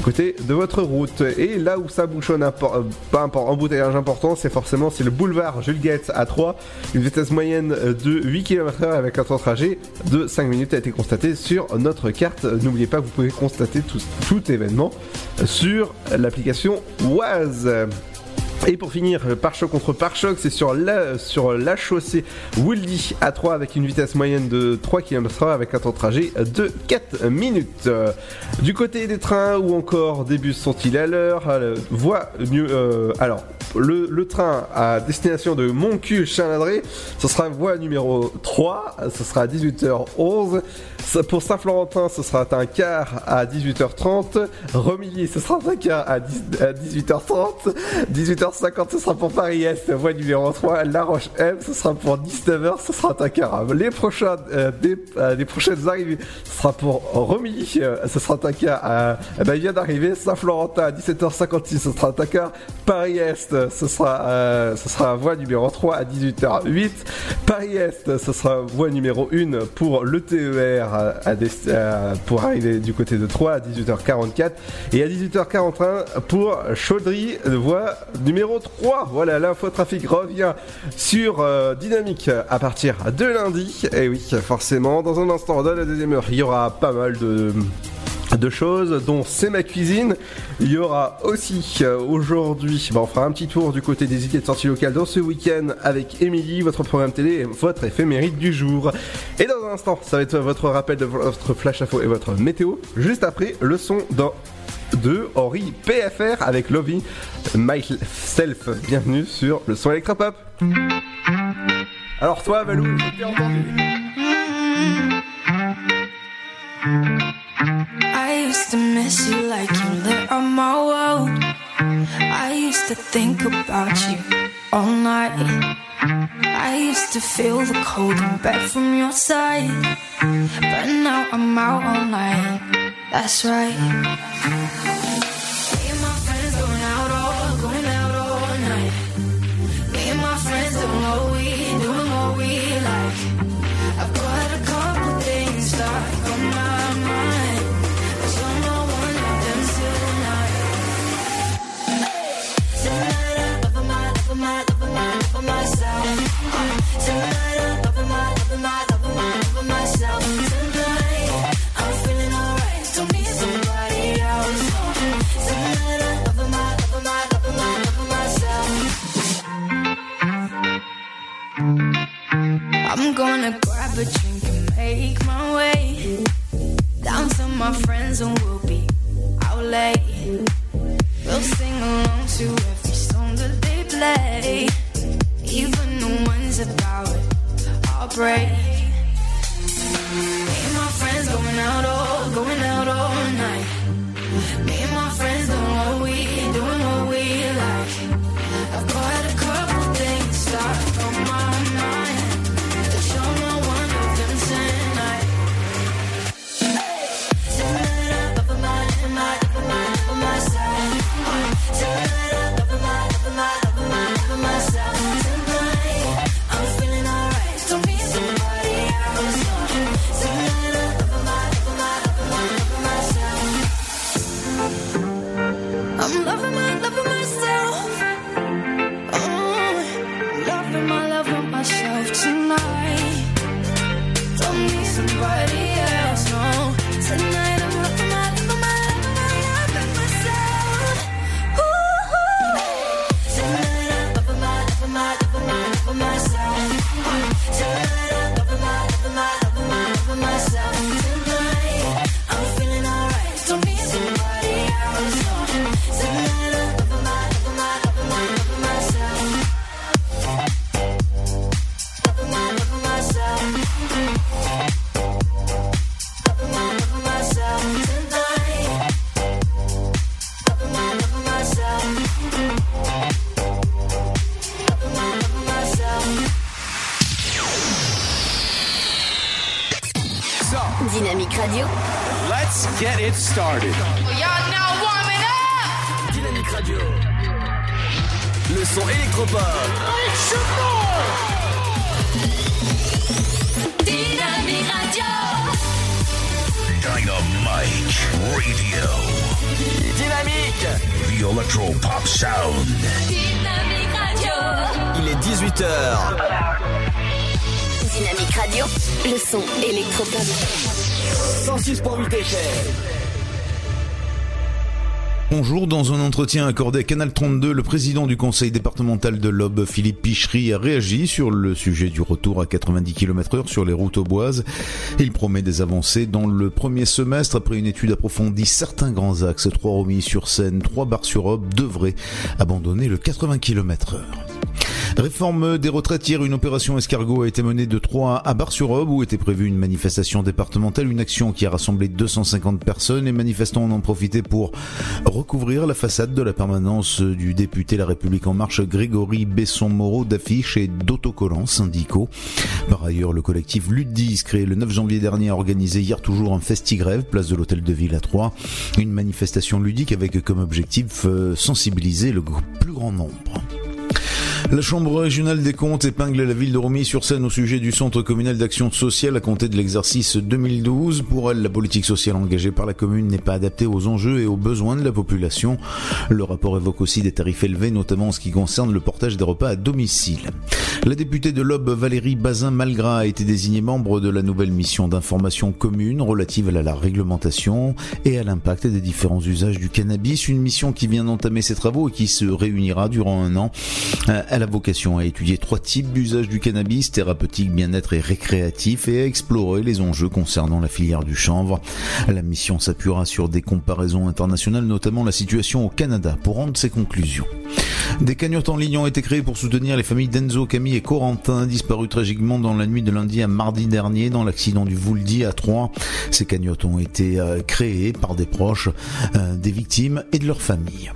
[SPEAKER 3] côté de votre route. Et là où ça bouchonne impor- euh, pas un embouteillage important, c'est forcément c'est le boulevard Jules Guetz à 3. Une vitesse moyenne de 8 km/h avec un temps de trajet de 5 minutes a été constaté sur notre carte. N'oubliez pas vous pouvez constater tout, tout événement sur l'application Waze. Et pour finir, pare-choc contre pare-choc, c'est sur la, sur la chaussée Wildy A3 avec une vitesse moyenne de 3 km/h avec un temps de trajet de 4 minutes. Euh, Du côté des trains ou encore des bus sont-ils à l'heure Euh, Voie euh, alors, le, le train à destination de Montcuq Chalindré, ce sera voie numéro 3, ce sera à 18h11. Ça, Pour Saint-Florentin, ce sera un quart à 18h30. Remilly, ce sera un quart à, 10 à 18h30. 18h50, ce sera pour Paris-Est, voie numéro 3. La Roche-M, ce sera pour 19h, ce sera quart. Les, euh, des- euh, les prochaines arrivées, ce sera pour Remilly, euh, ce sera eh ben, il vient d'arriver. Saint-Florentin, à 17h56, ce sera quart. Paris-Est, ce sera, euh, ce sera voie numéro 3 à 18h08. Paris-Est, ce sera voie numéro 1 pour le TER pour arriver du côté de 3 à 18h44 et à 18h41 pour Chaudry, voie numéro 3. Voilà, l'info trafic revient sur euh, Dynamique à partir de lundi. Et oui, forcément, dans un instant, dans la deuxième heure, il y aura pas mal de choses dont c'est ma cuisine. Il y aura aussi euh, aujourd'hui, on fera un petit tour du côté des idées de sortie locale dans ce week-end avec Émilie, votre programme télé et votre éphémérite du jour. Et dans un instant, ça va être votre rappel de votre flash info et votre météo. Juste après, le son dans de Henri PFR avec Lovey Myself. Bienvenue sur le son électropop. Alors toi, Valou, je t'ai entendu.
[SPEAKER 27] I used to miss you like you lit on my world. I used to think about you all night. I used to feel the cold in bed from your side. But now I'm out all night. That's right. We'll sing along to every song that they play, even the ones about heartbreak. Me and my friends going out all, going out all night. Me and my friends doing what we,
[SPEAKER 2] get it started.
[SPEAKER 28] Y'all now warming up.
[SPEAKER 2] Dynamique Radio. Le son électropop.
[SPEAKER 28] Dynamique Radio.
[SPEAKER 18] Dynamite Radio.
[SPEAKER 2] Dynamique.
[SPEAKER 18] The Electro Pop Sound.
[SPEAKER 28] Dynamique Radio.
[SPEAKER 2] Il est 18h.
[SPEAKER 1] Dynamique Radio, le son électropop.
[SPEAKER 2] 106.8 FM.
[SPEAKER 4] Bonjour, dans un entretien accordé à Canal 32, le président du conseil départemental de l'Aube, Philippe Pichery, a réagi sur le sujet du retour à 90 km heure sur les routes auboises. Il promet des avancées dans le premier semestre après une étude approfondie. Certains grands axes, trois remis sur Seine, trois bars sur Aube, devraient abandonner le 80 km heure. Réforme des retraites. Hier, une opération escargot a été menée de Troyes à Bar-sur-Aube où était prévue une manifestation départementale, une action qui a rassemblé 250 personnes. Les manifestants en ont profité pour recouvrir la façade de la permanence du député La République En Marche Grégory Besson-Moreau d'affiches et d'autocollants syndicaux. Par ailleurs, le collectif Ludis, créé le 9 janvier dernier, a organisé hier toujours un festi-grève, place de l'Hôtel de Ville à Troyes. Une manifestation ludique avec comme objectif euh, sensibiliser le plus grand nombre. La Chambre régionale des comptes épingle la ville de Romilly-sur-Seine au sujet du Centre communal d'action sociale à compter de l'exercice 2012. Pour elle, la politique sociale engagée par la commune n'est pas adaptée aux enjeux et aux besoins de la population. Le rapport évoque aussi des tarifs élevés, notamment en ce qui concerne le portage des repas à domicile. La députée de l'Aube, Valérie Bazin-Malgras, a été désignée membre de la nouvelle mission d'information commune relative à la réglementation et à l'impact des différents usages du cannabis. Une mission qui vient d'entamer ses travaux et qui se réunira durant un an. Elle a vocation à étudier trois types d'usage du cannabis, thérapeutique, bien-être et récréatif, et à explorer les enjeux concernant la filière du chanvre. La mission s'appuiera sur des comparaisons internationales, notamment la situation au Canada, pour rendre ses conclusions. Des cagnottes en ligne ont été créées pour soutenir les familles d'Enzo, Camille et Corentin, disparus tragiquement dans la nuit de lundi à mardi dernier dans l'accident du Vouldy à Troyes. Ces cagnottes ont été euh, créées par des proches euh, des victimes et de leurs familles.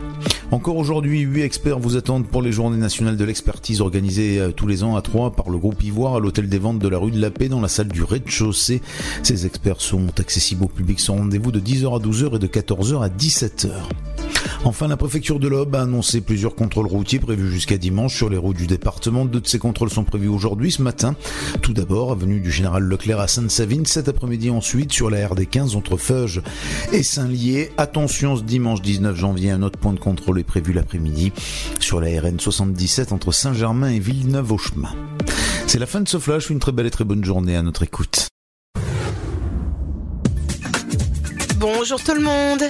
[SPEAKER 4] Encore aujourd'hui, huit experts vous attendent pour les journées nationales de l'expertise organisées euh, tous les ans à Troyes par le groupe Ivoire à l'hôtel des ventes de la rue de la Paix dans la salle du rez-de-chaussée. Ces experts sont accessibles au public sans rendez-vous de 10h à 12h et de 14h à 17h. Enfin, la préfecture de l'Aube a annoncé plusieurs contrôles routiers prévus jusqu'à dimanche sur les routes du département. Deux de ces contrôles sont prévus aujourd'hui, ce matin. Tout d'abord, avenue du Général Leclerc à Sainte-Savine. Cet après-midi, ensuite, sur la RD 15 entre Feuge et Saint-Lié. Attention, ce dimanche 19 janvier, un autre point de contrôle est prévu l'après-midi sur la RN 77 entre Saint-Germain et Villeneuve-au-Chemin. C'est la fin de ce flash. Une très belle et très bonne journée à notre écoute.
[SPEAKER 5] Bonjour tout le monde.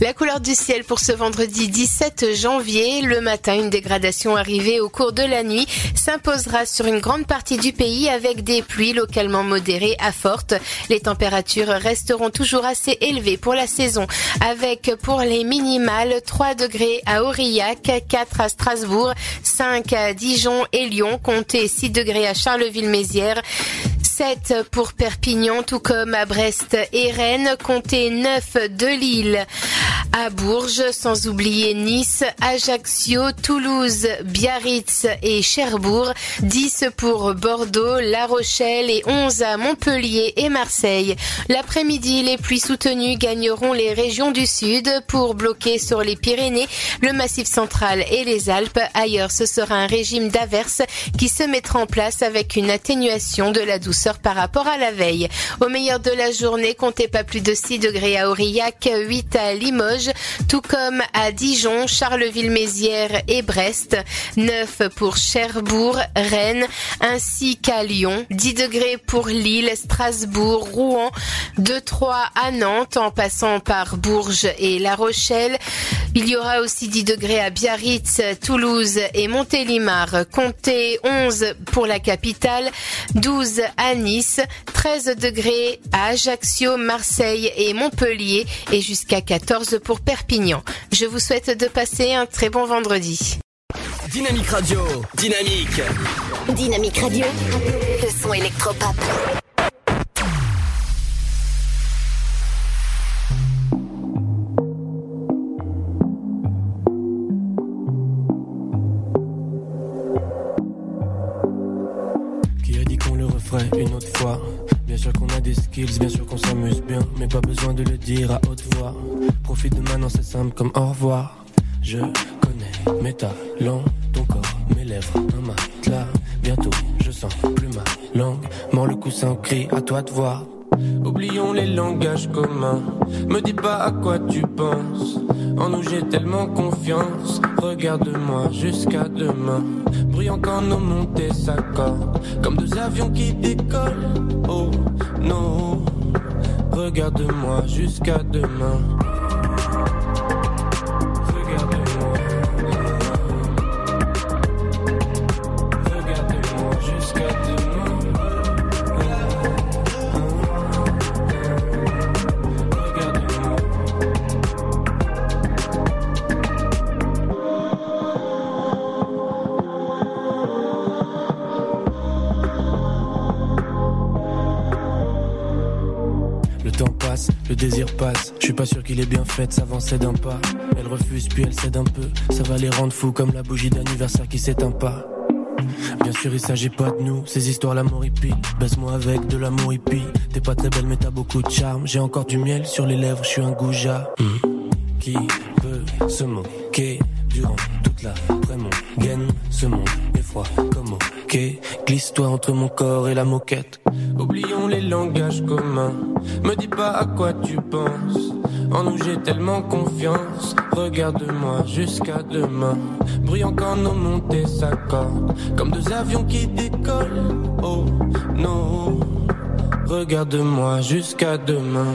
[SPEAKER 5] La couleur du ciel pour ce vendredi 17 janvier. Le matin, une dégradation arrivée au cours de la nuit s'imposera sur une grande partie du pays avec des pluies localement modérées à fortes. Les températures resteront toujours assez élevées pour la saison avec pour les minimales 3 degrés à Aurillac, 4 à Strasbourg, 5 à Dijon et Lyon, comptez 6 degrés à Charleville-Mézières. 7 pour Perpignan, tout comme à Brest et Rennes, comptez 9 de Lille à Bourges, sans oublier Nice, Ajaccio, Toulouse, Biarritz et Cherbourg, 10 pour Bordeaux, La Rochelle et 11 à Montpellier et Marseille. L'après-midi, les pluies soutenues gagneront les régions du sud pour bloquer sur les Pyrénées, le Massif central et les Alpes. Ailleurs, ce sera un régime d'averses qui se mettra en place avec une atténuation de la douceur par rapport à la veille. Au meilleur de la journée, comptez pas plus de 6 degrés à Aurillac, 8 à Limoges, tout comme à Dijon, Charleville-Mézières et Brest, 9 pour Cherbourg, Rennes, ainsi qu'à Lyon, 10 degrés pour Lille, Strasbourg, Rouen, 2-3 à Nantes en passant par Bourges et La Rochelle. Il y aura aussi 10 degrés à Biarritz, Toulouse et Montélimar. Comptez 11 pour la capitale, 12 à Nice, 13 degrés à Ajaccio, Marseille et Montpellier et jusqu'à 14 pour Perpignan. Je vous souhaite de passer un très bon vendredi.
[SPEAKER 2] Dynamique Radio. Dynamique.
[SPEAKER 1] Dynamique Radio, le son électropop.
[SPEAKER 19] Une autre fois Bien sûr qu'on a des skills, bien sûr qu'on s'amuse bien, mais pas besoin de le dire à haute voix. Profite de maintenant, c'est simple comme au revoir. Je connais mes talents, ton corps, mes lèvres, un matelas. Bientôt, je sens plus ma langue. Mord le coussin, crie à toi de voir. Oublions les langages communs. Me dis pas à quoi tu penses. En nous j'ai tellement confiance. Regarde-moi jusqu'à demain. Bruyant quand nos montées s'accordent. Comme deux avions qui décollent. Oh non. Regarde-moi jusqu'à demain. Pas sûr qu'il est bien fait s'avancer d'un pas. Elle refuse puis elle cède un peu. Ça va les rendre fous comme la bougie d'anniversaire qui s'éteint pas. Bien sûr, il s'agit pas de nous, ces histoires l'amour hippie. Baisse-moi avec de l'amour hippie. T'es pas très belle, mais t'as beaucoup de charme. J'ai encore du miel sur les lèvres, je suis un goujat. Qui peut se moquer durant toute la mon gaine Ce monde est froid comme ok. Glisse-toi entre mon corps et la moquette. Oublions les langages communs. Me dis pas à quoi tu penses. En nous j'ai tellement confiance. Regarde-moi jusqu'à demain. Brillant quand nos montées s'accordent. Comme deux avions qui décollent. Oh non. Regarde-moi jusqu'à demain.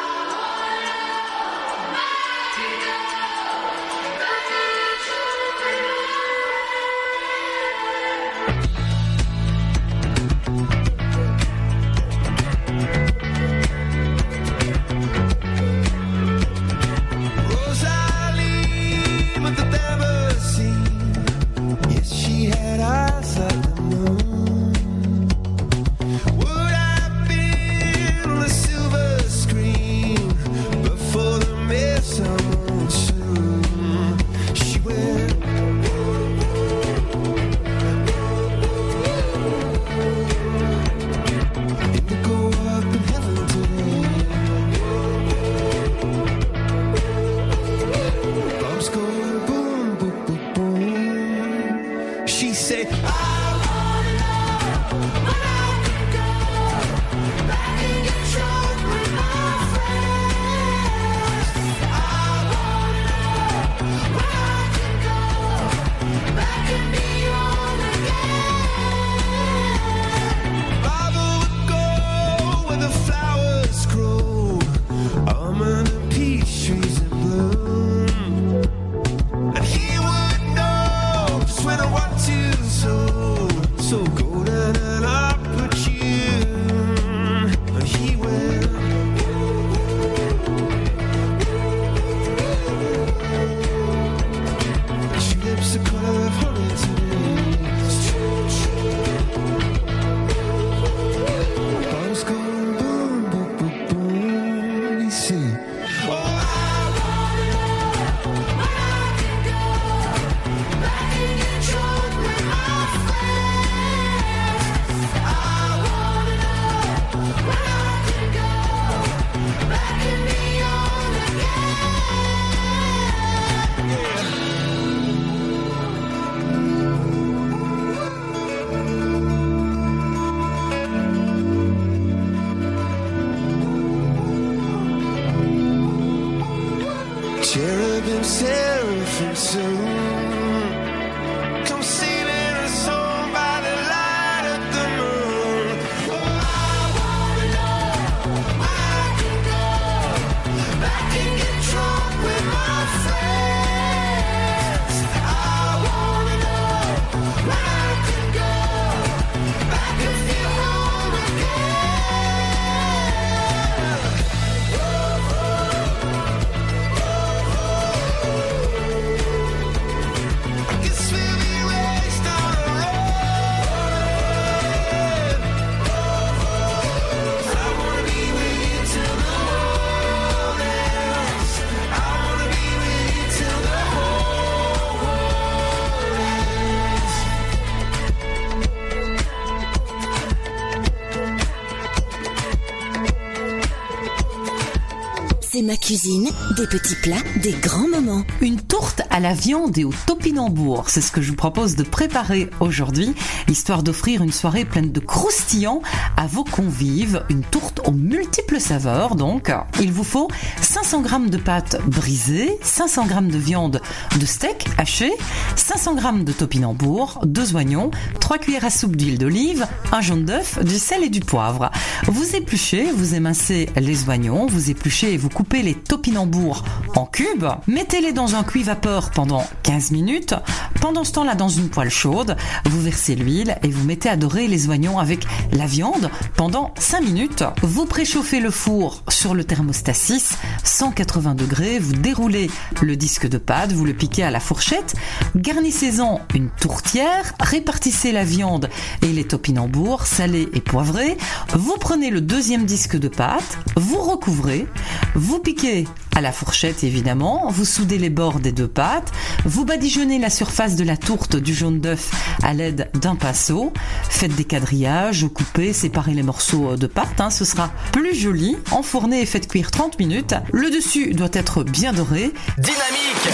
[SPEAKER 1] Cuisine, des petits plats, des grands moments.
[SPEAKER 29] Une tourte à la viande et au topinambour, c'est ce que je vous propose de préparer aujourd'hui, histoire d'offrir une soirée pleine de croustillants à vos convives, une tourte aux multiples saveurs donc. Il vous faut 500 g de pâte brisée, 500 g de viande de steak haché, 500 g de topinambour, 2 oignons, 3 cuillères à soupe d'huile d'olive, un jaune d'œuf, du sel et du poivre. Vous épluchez, vous émincez les oignons, vous épluchez et vous coupez les topinambours en cubes, mettez-les dans un cuit vapeur pendant 15 minutes. Pendant ce temps-là, dans une poêle chaude, vous versez l'huile et vous mettez à dorer les oignons avec la viande pendant 5 minutes. Vous préchauffez le four sur le thermostat 6, 180 degrés, vous déroulez le disque de pâte, vous le piquez à la fourchette, garnissez-en une tourtière, répartissez la viande et les topinambours salés et poivrés, vous prenez le deuxième disque de pâte, vous recouvrez, vous piquez à la fourchette évidemment, vous soudez les bords des deux pâtes, vous badigeonnez la surface de la tourte du jaune d'œuf à l'aide d'un pinceau, faites des quadrillages, coupez, séparez les morceaux de pâte, hein, ce sera plus joli, enfournez et faites cuire 30 minutes, le dessus doit être bien doré.
[SPEAKER 2] Dynamique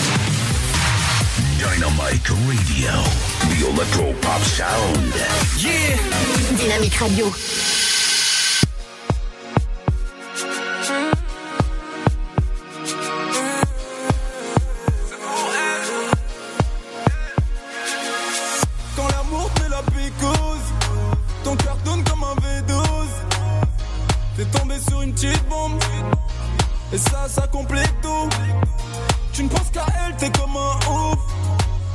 [SPEAKER 18] Dynamite Radio. The Electro Pop Sound.
[SPEAKER 2] Yeah
[SPEAKER 1] Dynamique Radio.
[SPEAKER 30] Et ça, ça complique tout. Tu ne penses qu'à elle, t'es comme un ouf.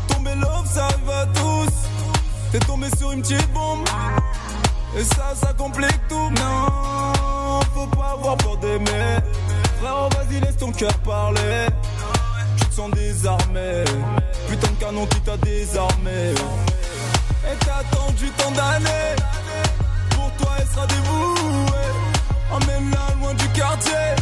[SPEAKER 30] Tomber love, ça à tous. T'es tombé sur une petite bombe, et ça, ça complique tout. Non, faut pas avoir peur d'aimer. Frérot, vas-y, laisse ton cœur parler. Tu te sens désarmé. Putain de canon qui t'a désarmé. Et t'as attendu tant d'années Pour toi elle sera dévouée Emmène-la loin du quartier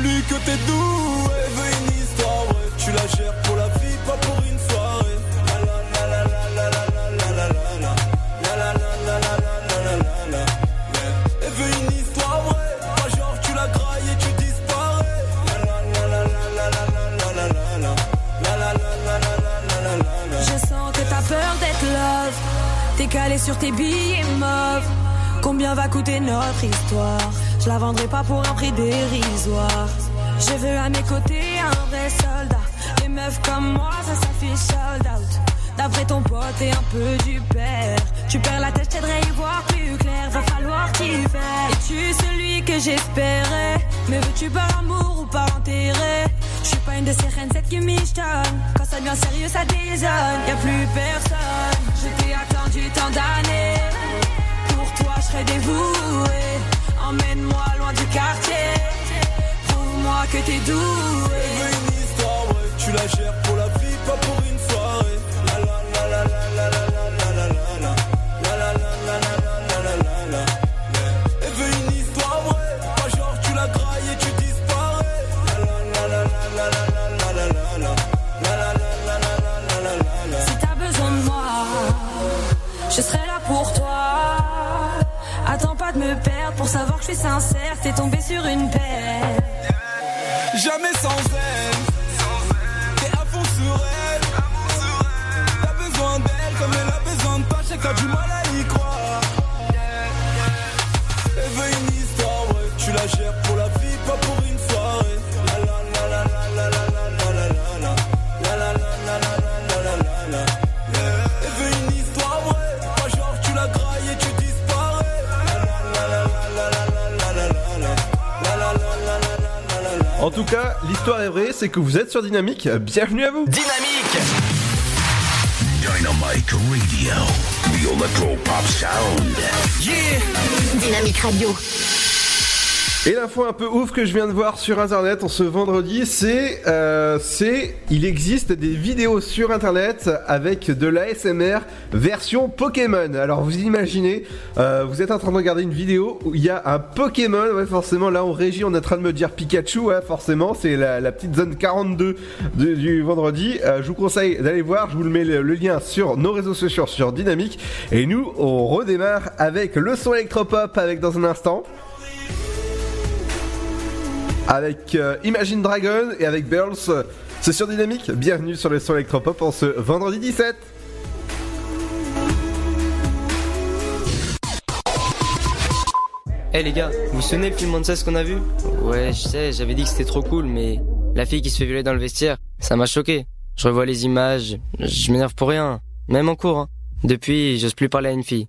[SPEAKER 30] Que t'es doué Veux une histoire, ouais Tu la gères pour la vie, pas pour une soirée La la la la la la la la la la La la la la la la la Elle veut une histoire, ouais Pas genre tu la grailles et tu disparais la la la la la la la La la la la la la la la la
[SPEAKER 31] Je sens que t'as peur d'être love. T'es calé sur tes billets mauves. Combien va coûter notre histoire Je la vendrai pas pour un prix dérisoire. Je veux à mes côtés un vrai soldat. Les meufs comme moi, ça s'affiche sold out. D'après ton pote et un peu du père. Tu perds la tête, je t'aiderai à y voir plus clair. Va falloir t'y faire. Es-tu celui que j'espérais? Mais veux-tu par amour ou par intérêt Je suis pas une de ces reines, cette qui michetonne. Quand ça devient sérieux, ça désonne. Y a plus personne. Je t'ai attendu tant d'années. Je serai dévoué. Emmène-moi loin du quartier. Prouve-moi que t'es doué.
[SPEAKER 30] une histoire, ouais. Tu la gères pour la vie, pas pour une soirée. La la la la la la la la la la la. La la la la la la la la la. Elle veut une histoire, ouais. Pas genre tu la grailles et tu disparais. La la la la la la la la la la. La la la la la la la la la.
[SPEAKER 31] Si t'as besoin de moi, je serai. De me perdre pour savoir que je suis sincère. T'es tombé sur une paire.
[SPEAKER 30] Jamais sans elle. T'es à fond sur elle. T'as besoin d'elle comme elle a besoin de toi. Quand du mal à y croire. Elle veut une histoire, ouais. Tu la gères pour la
[SPEAKER 3] En tout cas, l'histoire est vraie, c'est que vous êtes sur Dynamique. Bienvenue à vous.
[SPEAKER 2] Dynamique
[SPEAKER 18] Dynamite Radio. The Electro Pop Sound.
[SPEAKER 2] Yeah
[SPEAKER 1] Dynamique Radio.
[SPEAKER 3] Et l'info un peu ouf que je viens de voir sur internet en ce vendredi, c'est euh, c'est il existe des vidéos sur internet avec de l'ASMR version Pokémon. Alors vous imaginez, euh, vous êtes en train de regarder une vidéo où il y a un Pokémon, ouais forcément là en régie on est en train de me dire Pikachu, ouais forcément c'est la, petite zone 42 de- du vendredi. Euh, je vous conseille d'aller voir, je vous le mets le, le lien sur nos réseaux sociaux sur Dynamique. Et nous on redémarre avec le son électropop avec dans un instant. Avec euh, Imagine Dragon et avec Burls. C'est sur Dynamique. Bienvenue sur le son électropop en ce vendredi 17.
[SPEAKER 7] Eh les gars, vous vous souvenez le film ce qu'on a vu? Ouais, je sais, j'avais dit que c'était trop cool, mais la fille qui se fait violer dans le vestiaire, ça m'a choqué. Je revois les images, je m'énerve pour rien, même en cours. hein. Depuis, j'ose plus parler à une fille.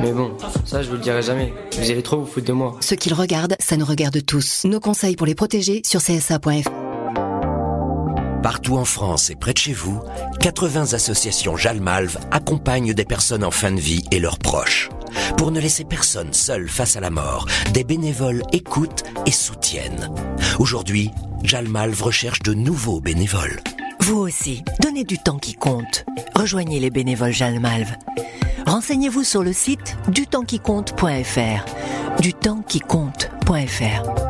[SPEAKER 7] Mais bon, ça je vous le dirai jamais. Vous allez trop vous foutre de moi.
[SPEAKER 32] Ce qu'ils regardent, ça nous regarde tous. Nos conseils pour les protéger sur csa.fr.
[SPEAKER 9] Partout en France et près de chez vous, 80 associations Jalmalve accompagnent des personnes en fin de vie et leurs proches. Pour ne laisser personne seul face à la mort, des bénévoles écoutent et soutiennent. Aujourd'hui, Jalmalve recherche de nouveaux bénévoles.
[SPEAKER 8] Vous aussi, donnez du temps qui compte. Rejoignez les bénévoles Jalmalve. Renseignez-vous sur le site dutempsquicompte.fr. Dutempsquicompte.fr.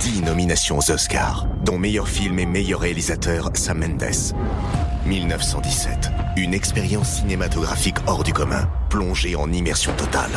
[SPEAKER 26] 10 nominations aux Oscars, dont meilleur film et meilleur réalisateur Sam Mendes. 1917, une expérience cinématographique hors du commun, plongée en immersion totale.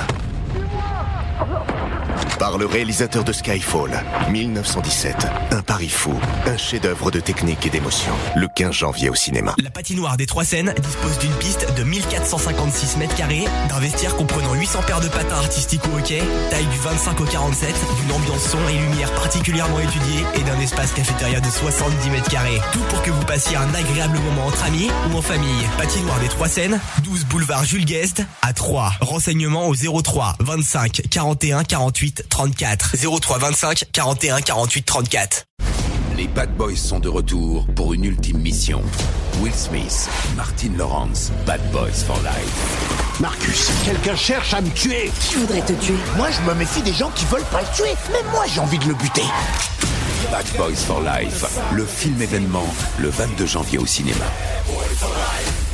[SPEAKER 26] Par le réalisateur de Skyfall, 1917, un pari fou, un chef-d'œuvre de technique et d'émotion, le 15 janvier au cinéma.
[SPEAKER 14] La patinoire des Trois Seines dispose d'une piste de 1456 mètres carrés, d'un vestiaire comprenant 800 paires de patins artistiques au hockey, taille du 25 au 47, d'une ambiance son et lumière particulièrement étudiée et d'un espace cafétéria de 70 mètres carrés. Tout pour que vous passiez un agréable moment entre amis ou en famille. Patinoire des Trois Seines, 12 boulevard Jules Guest à 3. Renseignements au 03 25 41 48 34. 03 25 41 48 34.
[SPEAKER 12] Les Bad Boys sont de retour pour une ultime mission. Will Smith, Martin Lawrence, Bad Boys for Life.
[SPEAKER 16] Marcus, quelqu'un cherche à me tuer.
[SPEAKER 32] Qui voudrait te tuer?
[SPEAKER 16] Moi, je me méfie des gens qui veulent pas le tuer. Même moi, j'ai envie de le buter.
[SPEAKER 12] Bad Boys for Life, le film événement, le 22 janvier au cinéma.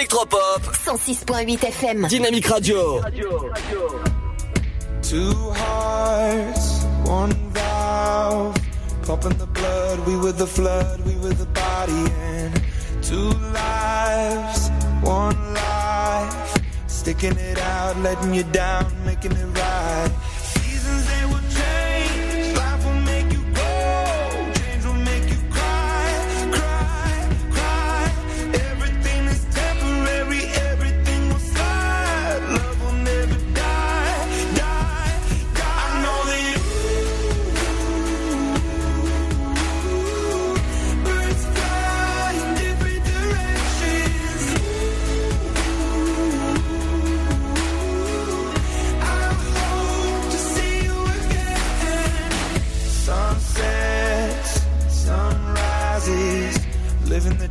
[SPEAKER 6] Électropop.
[SPEAKER 21] 106.8 FM.
[SPEAKER 6] Dynamique Radio.
[SPEAKER 30] Two hearts, one valve. Pumping the blood, we were the flood, we were the body. And two lives, one life. Sticking it out, letting you down, making it right. Seasons they will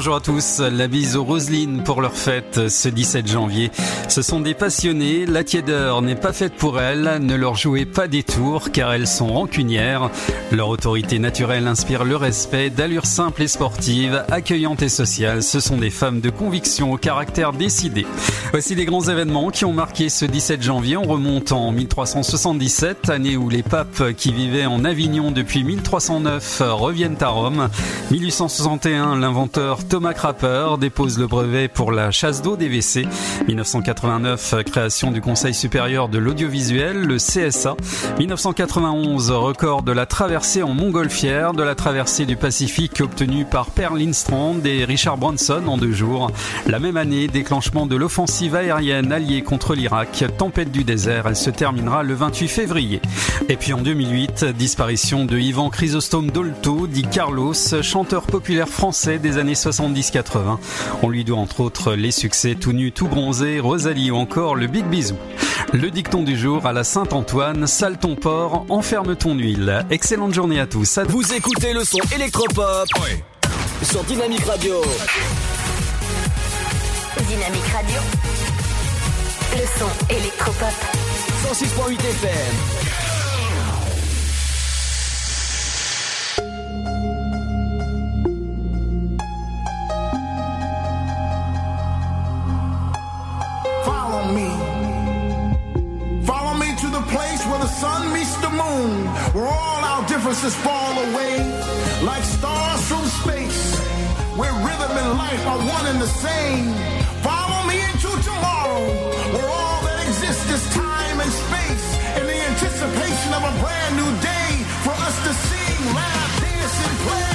[SPEAKER 33] Bonjour à tous, la bise aux Roselines pour leur fête ce 17 janvier. Ce sont des passionnés, la tiédeur n'est pas faite pour elles, ne leur jouez pas des tours car elles sont rancunières. Leur autorité naturelle inspire le respect, d'allure simple et sportive, accueillante et sociale. Ce sont des femmes de conviction au caractère décidé. Voici les grands événements qui ont marqué ce 17 janvier. On remonte en 1377, année où les papes qui vivaient en Avignon depuis 1309 reviennent à Rome. 1861, l'inventeur Thomas Crapper dépose le brevet pour la chasse d'eau des WC. 1989, création du Conseil supérieur de l'audiovisuel, le CSA. 1991, record de la traversée en montgolfière, de la traversée du Pacifique obtenue par Per Lindstrand et Richard Branson en deux jours. La même année, déclenchement de l'offensive aérienne alliée contre l'Irak, tempête du désert, elle se terminera le 28 février. Et puis en 2008, disparition de Ivan Chrysostome Dolto, dit Carlos, chanteur populaire français des années 70-80. On lui doit entre autres les succès Tout nu, tout bronzé, Rosalie ou encore le Big Bisou. Le dicton du jour à la Saint-Antoine, sale ton porc, enferme ton huile. Excellente journée à tous. À-
[SPEAKER 2] Vous écoutez le son électropop sur Dynamique Radio.
[SPEAKER 1] Dynamique Radio. Le son électropop.
[SPEAKER 2] 106.8 FM.
[SPEAKER 34] Moon, where all our differences fall away like stars from space, where rhythm and life are one and the same. Follow me into tomorrow, where all that exists is time and space, in the anticipation of a brand new day for us to sing, laugh, dance, and play.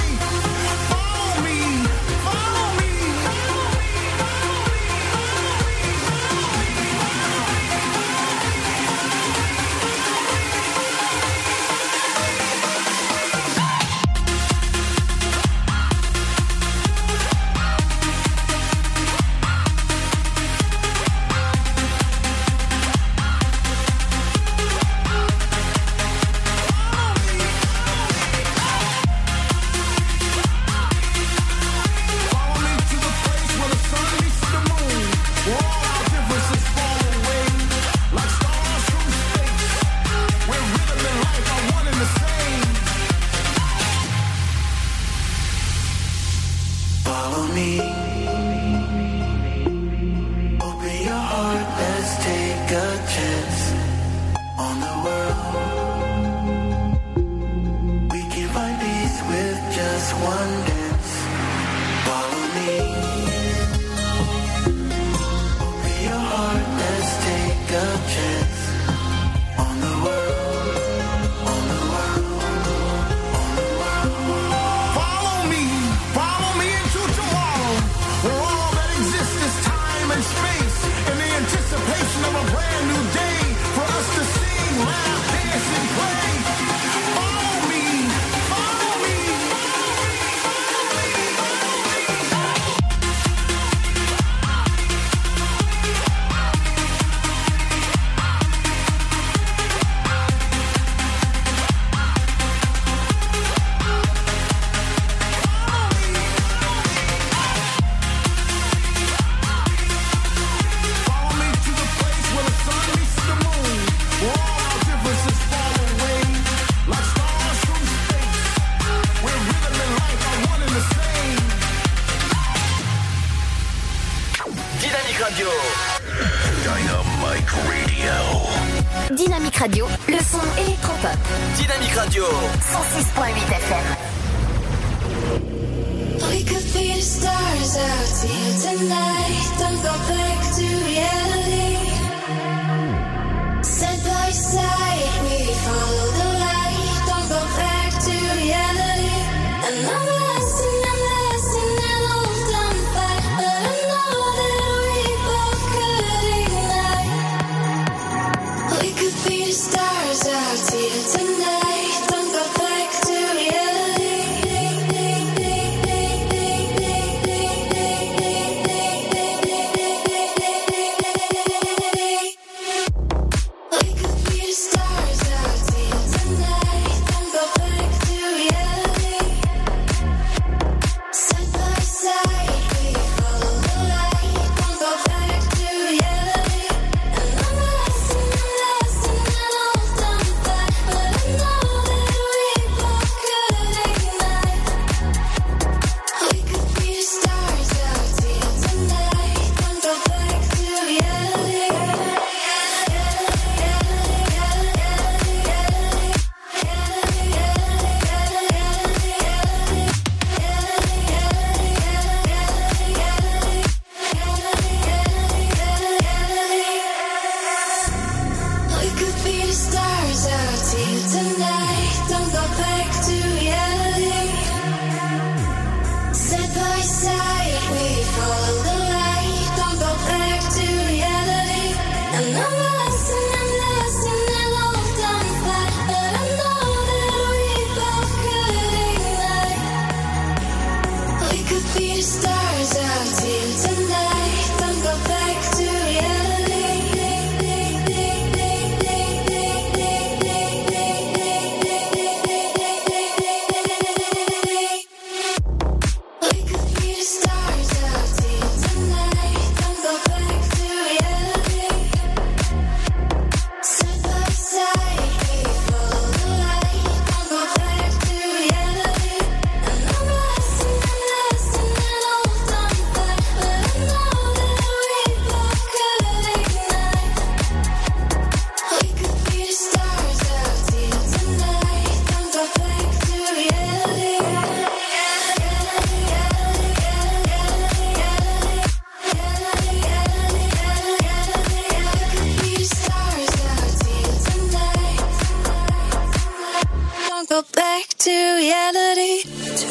[SPEAKER 17] steady.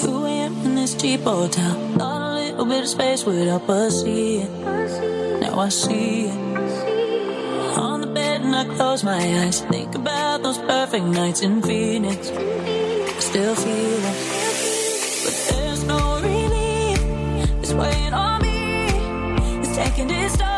[SPEAKER 2] 2 a.m. in this cheap hotel. Thought a little bit of space would help us see it. Now I see it. On the bed and I close my eyes. Think about those perfect nights in Phoenix. Still feel it. But there's no relief. It's weighing on me. It's taking its toll.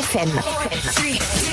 [SPEAKER 6] FM.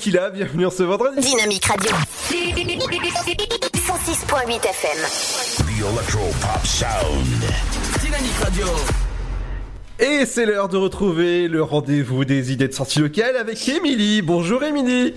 [SPEAKER 3] Bienvenue en ce vendredi.
[SPEAKER 21] Dynamique Radio. 106.8 FM.
[SPEAKER 18] The Electro Pop Sound.
[SPEAKER 6] Dynamique Radio.
[SPEAKER 3] Et c'est l'heure de retrouver le rendez-vous des idées de sortie locale avec Émilie. Bonjour Émilie.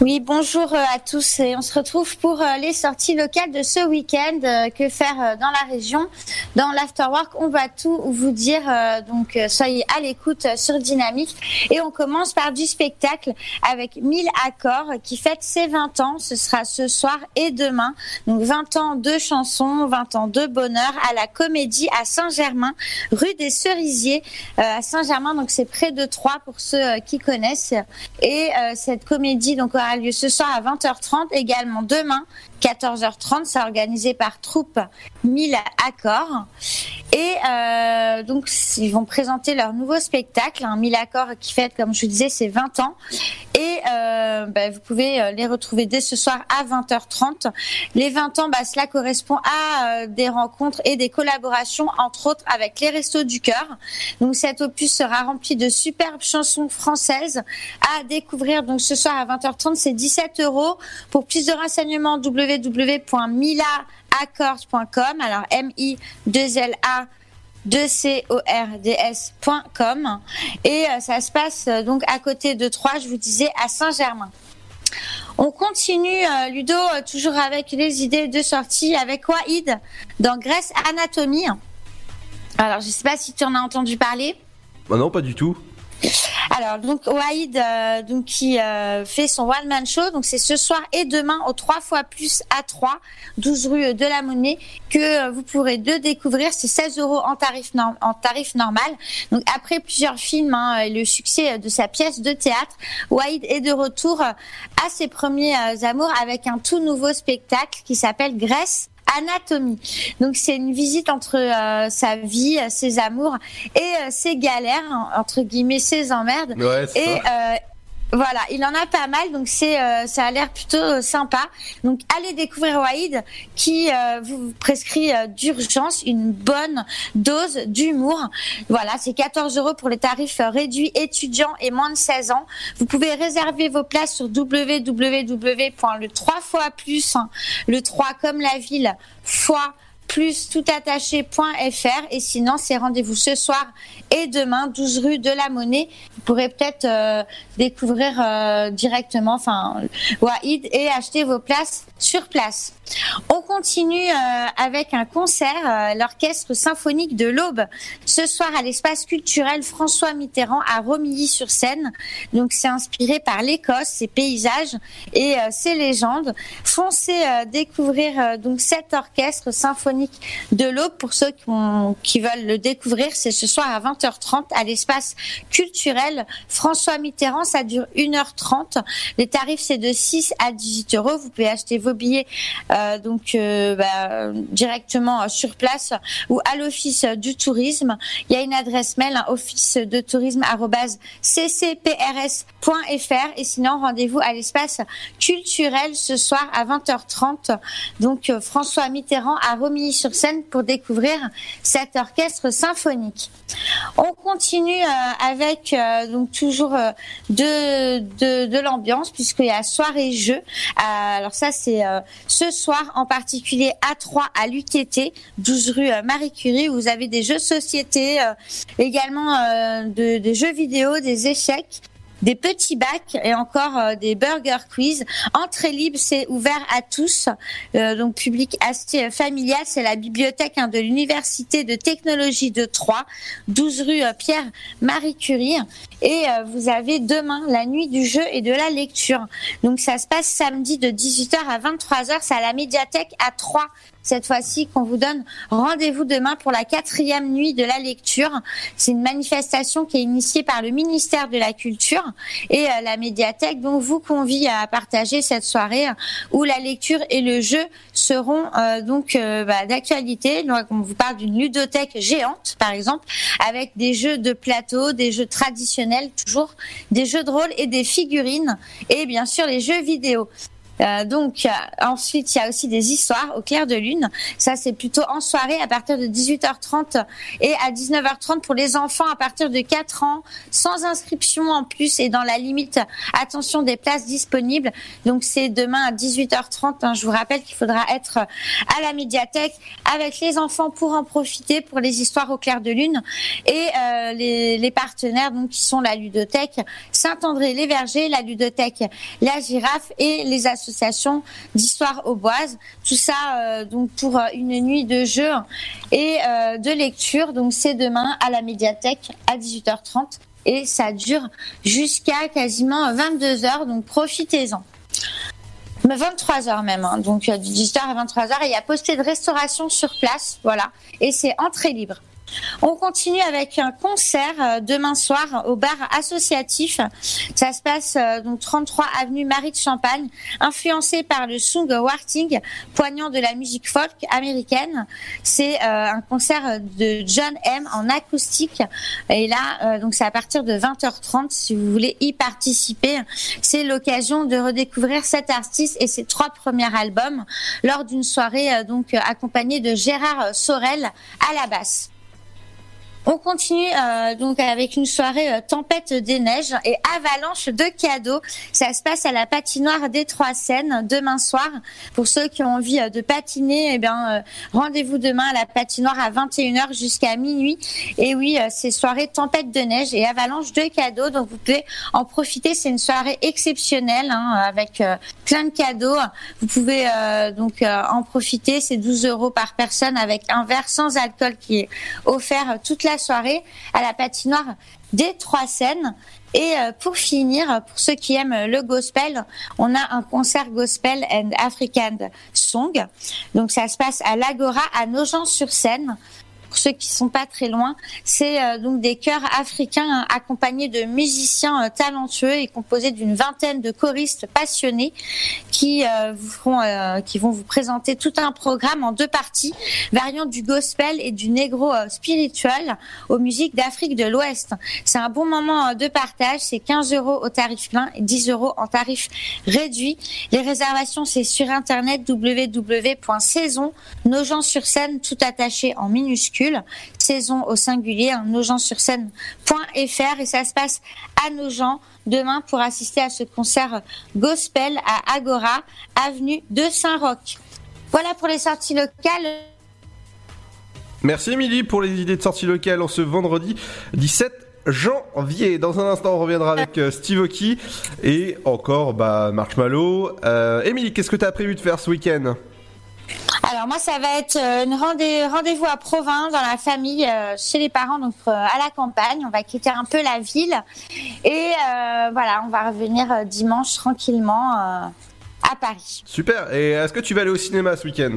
[SPEAKER 35] Oui, bonjour euh, à tous et on se retrouve pour euh, les sorties locales de ce week-end. Euh, Que faire dans la région? Dans l'Afterwork, on va tout vous dire, euh, donc euh, soyez à l'écoute euh, sur Dynamique. Et on commence par du spectacle avec 1000 accords qui fête ses 20 ans. Ce sera ce soir et demain. Donc 20 ans de chansons, 20 ans de bonheur à la comédie à Saint-Germain, rue des Cerisiers à Saint-Germain. Donc c'est près de Troyes pour ceux qui connaissent. Et cette comédie donc aura lieu ce soir à 20h30, également demain 14h30. C'est organisé par Troupe 1000 Accords. Et euh, donc ils vont présenter leur nouveau spectacle, un 1000 Accords qui fête, comme je vous disais, ses 20 ans. Et euh, bah, vous pouvez euh, les retrouver dès ce soir à 20h30. Les 20 ans, bah, cela correspond à des rencontres et des collaborations, entre autres avec les Restos du Cœur. Donc cet opus sera rempli de superbes chansons françaises à découvrir. Donc ce soir à 20h30, c'est 17 euros. Pour plus de renseignements, www.milaaccords.com. Alors M-I-2-L-A 2cords.com et euh, ça se passe euh, donc à côté de Troyes, je vous disais, à Saint-Germain. On continue, euh, Ludo, toujours avec les idées de sortie avec Wahid dans Grèce Anatomie. Alors, je sais pas si tu en as entendu parler.
[SPEAKER 3] Bah non, pas du tout.
[SPEAKER 35] Alors donc Wahid euh, donc qui euh, fait son one man show. Donc c'est ce soir et demain au 3 fois plus à 3 12 rue de la Monnaie que euh, vous pourrez de découvrir. C'est 16 euros en tarif norm- en tarif normal. Donc après plusieurs films hein, et le succès de sa pièce de théâtre Wahid est de retour euh, à ses premiers euh, amours avec un tout nouveau spectacle qui s'appelle Grèce Anatomie. Donc c'est une visite entre euh, sa vie, euh, ses amours et euh, ses galères, en- entre guillemets ses emmerdes.
[SPEAKER 3] Ouais,
[SPEAKER 35] et euh, voilà, il en a pas mal, donc c'est euh, ça a l'air plutôt euh, sympa. Donc allez découvrir Wahid qui euh, vous prescrit d'urgence une bonne dose d'humour. Voilà, c'est 14 euros pour les tarifs réduits étudiants et moins de 16 ans. Vous pouvez réserver vos places sur www.le 3 fois plus, hein, le 3 comme la ville, fois plus toutattaché.fr et sinon c'est rendez-vous ce soir et demain 12 rue de la Monnaie. Vous pourrez peut-être euh, découvrir euh, directement enfin Wahid et acheter vos places sur place on continue euh, avec un concert euh, l'orchestre symphonique de l'Aube. Ce soir à l'espace culturel François Mitterrand à Romilly-sur-Seine. Donc c'est inspiré par l'Écosse ses paysages et euh, ses légendes. Foncez euh, découvrir euh, donc cet orchestre symphonique de l'Aube. Pour ceux qui, qui veulent le découvrir c'est ce soir à 20h30 à l'espace culturel François Mitterrand. Ça dure 1h30 les tarifs c'est de 6 à 18 euros. Vous pouvez acheter vos billets euh, donc euh, bah, directement euh, sur place ou à l'office du tourisme. Il y a une adresse mail, hein, office de tourisme ccprs.fr et sinon rendez-vous à l'espace culturel ce soir à 20h30. Donc François Mitterrand à Romilly-sur-Seine pour découvrir cet orchestre symphonique. On continue avec donc toujours de, de, l'ambiance puisqu'il y a soirée jeu. Alors ça c'est ce soir en particulier à 3 à l'UTT, 12 rue euh, Marie Curie. Où vous avez des jeux de société, euh, également euh, de- des jeux vidéo, des échecs des petits bacs et encore euh, des burger quiz. Entrée libre, c'est ouvert à tous, euh, donc public assez euh, familial. C'est la bibliothèque hein, de l'Université de technologie de Troyes, 12 rue euh, Pierre-Marie Curie. Et vous avez demain la nuit du jeu et de la lecture. Donc ça se passe samedi de 18h à 23h. C'est à la médiathèque à Troyes cette fois-ci qu'on vous donne rendez-vous demain pour la quatrième nuit de la lecture. C'est une manifestation qui est initiée par le ministère de la Culture et euh, la médiathèque. Donc vous convie à partager cette soirée euh, où la lecture et le jeu seront euh, donc bah, d'actualité. Donc on vous parle d'une ludothèque géante par exemple avec des jeux de plateau, des jeux traditionnels toujours, des jeux de rôle et des figurines et bien sûr les jeux vidéo. Euh, donc euh, ensuite il y a aussi des histoires au clair de lune. Ça c'est plutôt en soirée à partir de 18h30 et à 19h30 pour les enfants à partir de 4 ans sans inscription en plus et dans la limite attention des places disponibles. Donc c'est demain à 18h30. hein. Je vous rappelle qu'il faudra être à la médiathèque avec les enfants pour en profiter pour les histoires au clair de lune et euh, les, les partenaires donc qui sont la ludothèque Saint-André-les-Vergers, la ludothèque La Girafe et les associations d'histoire auboise. Tout ça euh, donc pour euh, une nuit de jeu et euh, de lecture. Donc c'est demain à la médiathèque à 18h30 et ça dure jusqu'à quasiment 22 heures. Donc profitez-en. Mais 23 heures même, hein. donc de 18h à 23 heures. Et il y a posté de restauration sur place, voilà. Et c'est entrée libre. On continue avec un concert euh, demain soir au bar associatif. Ça se passe euh, donc 33 avenue Marie de Champagne, influencé par le song warting, poignant de la musique folk américaine. C'est euh, un concert de John M en acoustique. Et là, donc c'est à partir de 20h30 si vous voulez y participer. C'est l'occasion de redécouvrir cet artiste et ses trois premiers albums lors d'une soirée donc accompagnée de Gérard Sorel à la basse. On continue euh, donc avec une soirée euh, tempête des neiges et avalanche de cadeaux. Ça se passe à la patinoire des Trois Seines demain soir. Pour ceux qui ont envie euh, de patiner, eh bien rendez-vous demain à la patinoire à 21h jusqu'à minuit. Et oui, c'est soirée tempête de neige et avalanche de cadeaux. Donc vous pouvez en profiter. C'est une soirée exceptionnelle hein, avec plein de cadeaux. Vous pouvez donc en profiter. C'est 12 euros par personne avec un verre sans alcool qui est offert toute la soirée à la patinoire des Trois Seines. Et euh, pour finir, pour ceux qui aiment le gospel, on a un concert gospel and African song. Donc ça se passe à l'Agora à Nogent-sur-Seine. Pour ceux qui sont pas très loin, c'est euh, donc des chœurs africains hein, accompagnés de musiciens euh, talentueux et composés d'une vingtaine de choristes passionnés qui euh, vous feront, qui vont vous présenter tout un programme en deux parties, variant du gospel et du négro spirituel aux musiques d'Afrique de l'Ouest. C'est un bon moment de partage. C'est 15 euros au tarif plein et 10 euros en tarif réduit. Les réservations, c'est sur internet www.saison, Nogent-sur-Seine, tout attaché en minuscule, saison au singulier, hein, nogent-sur-seine.fr et ça se passe à Nogent demain pour assister à ce concert gospel à Agora, avenue de Saint-Roch. Voilà pour les sorties locales.
[SPEAKER 3] Merci Émilie pour les idées de sortie locale en ce vendredi 17 janvier. Dans un instant, on reviendra avec euh, Steve Aoki et encore bah, Marshmallow. Euh, Émilie, qu'est-ce que tu as prévu de faire ce week-end?
[SPEAKER 35] Alors moi, ça va être euh, rendez- rendez-vous à Provins, dans la famille, euh, chez les parents, donc euh, à la campagne. On va quitter un peu la ville. Et euh, voilà, on va revenir dimanche tranquillement à Paris.
[SPEAKER 3] Super. Et est-ce que tu vas aller au cinéma ce week-end?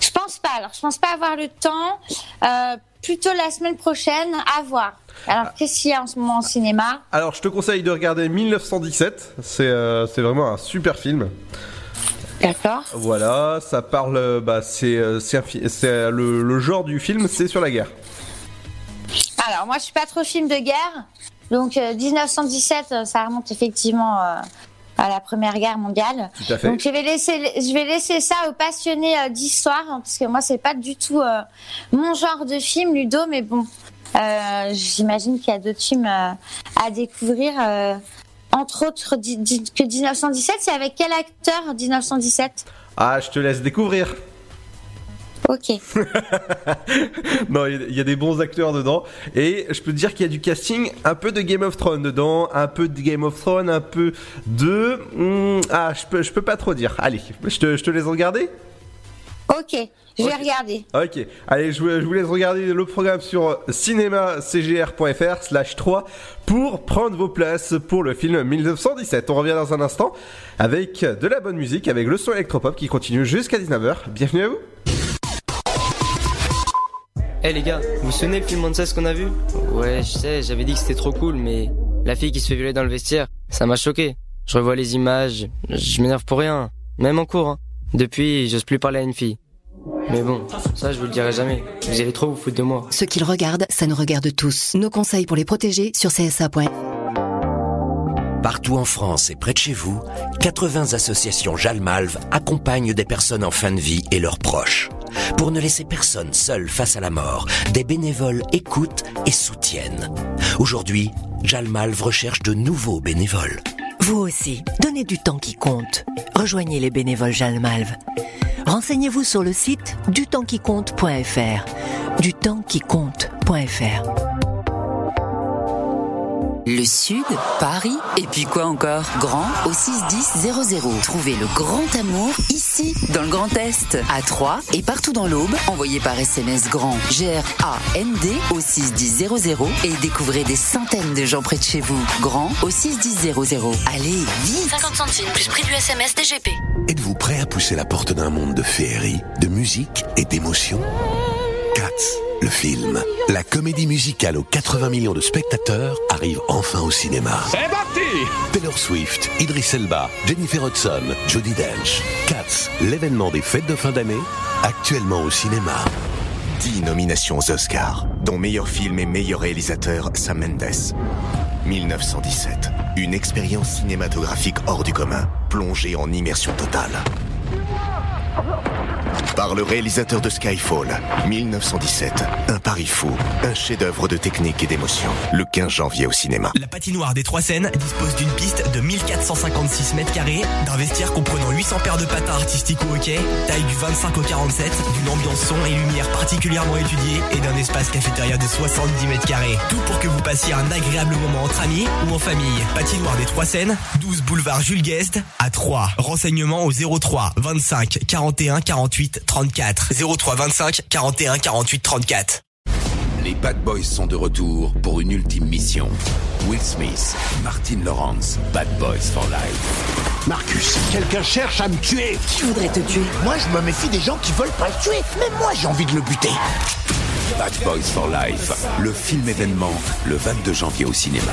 [SPEAKER 35] Je pense pas. Alors, je pense pas avoir le temps. Plutôt la semaine prochaine, à voir. Alors, qu'est-ce qu'il y a en ce moment au cinéma?
[SPEAKER 3] Alors, je te conseille de regarder 1917. C'est euh, c'est vraiment un super film.
[SPEAKER 35] D'accord.
[SPEAKER 3] Voilà, ça parle, bah, c'est, euh, euh, le, le genre du film, c'est sur la guerre.
[SPEAKER 35] Alors moi je suis pas trop film de guerre, donc euh, 1917 euh, ça remonte effectivement euh, à la Première Guerre mondiale.
[SPEAKER 3] Tout à fait.
[SPEAKER 35] Donc je vais laisser je vais laisser ça aux passionnés euh, d'histoire hein, parce que moi c'est pas du tout mon genre de film Ludo, mais bon j'imagine qu'il y a d'autres films à découvrir. Entre autres que 1917, c'est avec quel acteur 1917
[SPEAKER 3] Ah, je te laisse découvrir.
[SPEAKER 35] Ok.
[SPEAKER 3] non, il y a- il y, a des bons acteurs dedans. Et je peux te dire qu'il y a du casting, un peu de Game of Thrones dedans, un peu de Game of Thrones, un peu de... hmm, ah, je peux, je peux pas trop dire. Allez, je te, je te laisse regarder
[SPEAKER 35] Ok, je vais regarder.
[SPEAKER 3] Ok, allez, je vous, je vous laisse regarder le programme sur cinémacgr.fr slash 3 pour prendre vos places pour le film 1917. On revient dans un instant avec de la bonne musique, avec le son électropop qui continue jusqu'à 19h. Bienvenue à vous
[SPEAKER 36] Eh les gars, vous vous souvenez le film Monsters qu'on a vu? Ouais, je sais, j'avais dit que c'était trop cool, mais la fille qui se fait violer dans le vestiaire, ça m'a choqué. Je revois les images, je m'énerve pour rien, même en cours. Hein. Depuis, j'ose plus parler à une fille. Mais bon, ça je vous le dirai jamais. Vous allez trop vous foutre de moi.
[SPEAKER 32] Ce qu'ils regardent, ça nous regarde tous. Nos conseils pour les protéger sur csa.fr.
[SPEAKER 9] Partout en France et près de chez vous, 80 associations Jalmalve accompagnent des personnes en fin de vie et leurs proches. Pour ne laisser personne seul face à la mort, des bénévoles écoutent et soutiennent. Aujourd'hui, Jalmalve recherche de nouveaux bénévoles.
[SPEAKER 8] Vous aussi, donnez du temps qui compte. Rejoignez les bénévoles Jalmalve. Renseignez-vous sur le site dutempsquicompte.fr. Dutempsquicompte.fr.
[SPEAKER 10] Le Sud, Paris, et puis quoi encore? Grand au 61000. Trouvez le grand amour ici, dans le Grand Est, à Troyes et partout dans l'Aube. Envoyez par SMS grand G-R-A-N-D au 61000 et découvrez des centaines de gens près de chez vous. Grand au 61000. Allez, vite
[SPEAKER 11] 50 centimes plus prix du SMS DGP.
[SPEAKER 18] Êtes-vous prêt à pousser la porte d'un monde de féerie, de musique et d'émotion Cats, le film. La comédie musicale aux 80 millions de spectateurs arrive enfin au cinéma. C'est parti Taylor Swift, Idris Elba, Jennifer Hudson, Judi Dench. Cats, l'événement des fêtes de fin d'année, actuellement au cinéma.
[SPEAKER 26] 10 nominations aux Oscars, dont meilleur film et meilleur réalisateur Sam Mendes. 1917, une expérience cinématographique hors du commun, plongée en immersion totale. Par le réalisateur de Skyfall, 1917, un pari fou, un chef-d'œuvre de technique et d'émotion, le 15 janvier au cinéma.
[SPEAKER 14] La patinoire des Trois Seines dispose d'une piste de 1456 mètres carrés, d'un vestiaire comprenant 800 paires de patins artistiques au hockey, taille du 25 au 47, d'une ambiance son et lumière particulièrement étudiée et d'un espace cafétéria de 70 mètres carrés. Tout pour que vous passiez un agréable moment entre amis ou en famille. Patinoire des Trois Seines, 12 boulevard Jules Guest à 3. Renseignements au 03 25 41 48 34. 03 25 41 48 34.
[SPEAKER 12] Les Bad Boys sont de retour pour une ultime mission. Will Smith, Martin Lawrence, Bad Boys for Life.
[SPEAKER 16] Marcus, quelqu'un cherche à me tuer. Qui voudrait te tuer? Moi, je me méfie des gens qui veulent pas le tuer. Mais moi, j'ai envie de le buter.
[SPEAKER 12] Bad Boys for Life, le film événement, le 22 janvier au cinéma.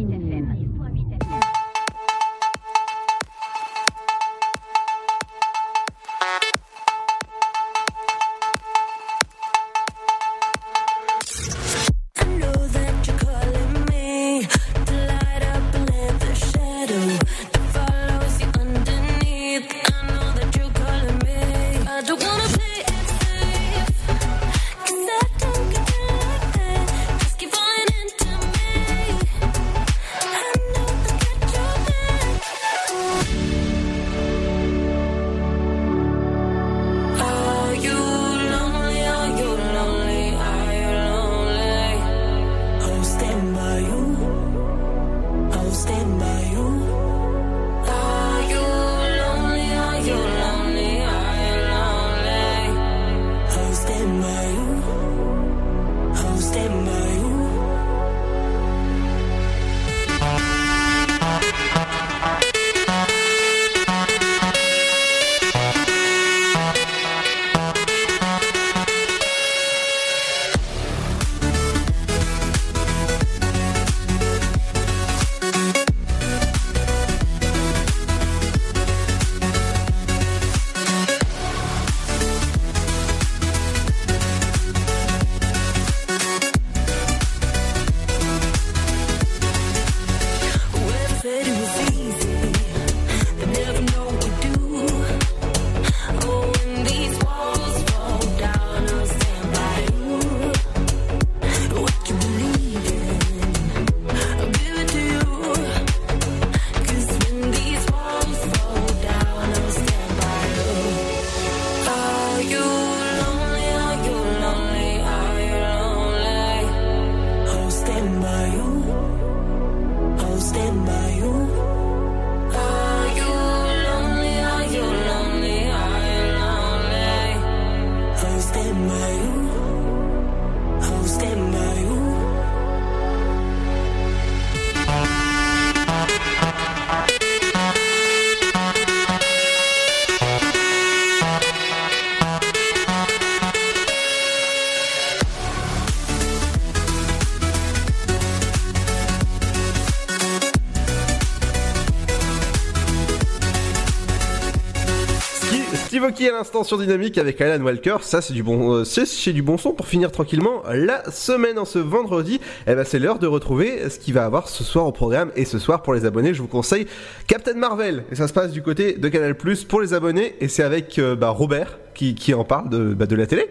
[SPEAKER 3] Aoki à l'instant sur Dynamique avec Alan Walker, ça c'est du bon, euh, c'est du bon son pour finir tranquillement la semaine en ce vendredi. Eh ben c'est l'heure de retrouver ce qu'il va avoir ce soir au programme et ce soir pour les abonnés, je vous conseille Captain Marvel et ça se passe du côté de Canal Plus pour les abonnés et c'est avec euh, bah, Robert qui, qui en parle de, bah, de la télé.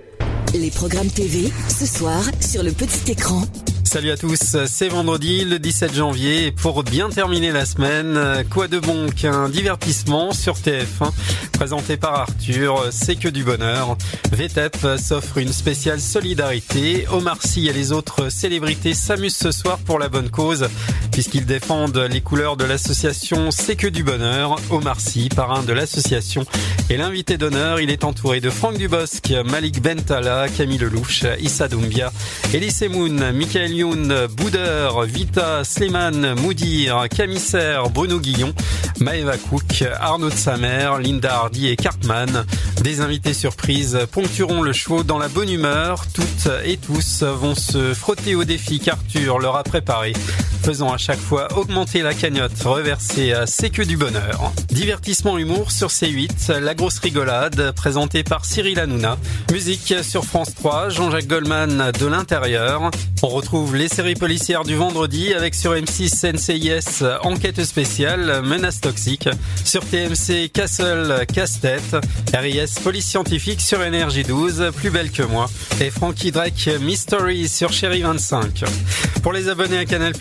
[SPEAKER 1] Les programmes TV, ce soir, sur le petit écran.
[SPEAKER 33] Salut à tous, c'est vendredi le 17 janvier et pour bien terminer la semaine, quoi de bon qu'un divertissement sur TF1 présenté par Arthur, c'est que du bonheur. VTEP s'offre une spéciale solidarité, Omar Sy et les autres célébrités s'amusent ce soir pour la bonne cause puisqu'ils défendent les couleurs de l'association C'est que du bonheur. Omar Sy, parrain de l'association, et l'invité d'honneur, il est entouré de Franck Dubosc, Malik Bentala, Camille Lelouch, Issa Doumbia, Elise Moon, Michael Youn, Boudeur, Vita, Slimane, Moudir, Camissaire, Bruno Guillon, Maeva Cook, Arnaud de Samer, Linda Hardy et Cartman. Des invités surprises ponctueront le show dans la bonne humeur. Toutes et tous vont se frotter au défi qu'Arthur leur a préparé, faisant à chaque fois augmenter la cagnotte reversée à C'est que du bonheur. Divertissement humour sur C8, La grosse rigolade, présentée par Cyril Hanouna. Musique sur France 3, Jean-Jacques Goldman de l'intérieur. On retrouve les séries policières du vendredi avec sur M6 NCIS Enquête spéciale, Menace toxique. Sur TMC Castle Casse-tête. RIS Police scientifique sur Énergie 12, Plus belle que moi. Et Frankie Drake Mystery sur Chérie 25. Pour les abonnés à Canal+,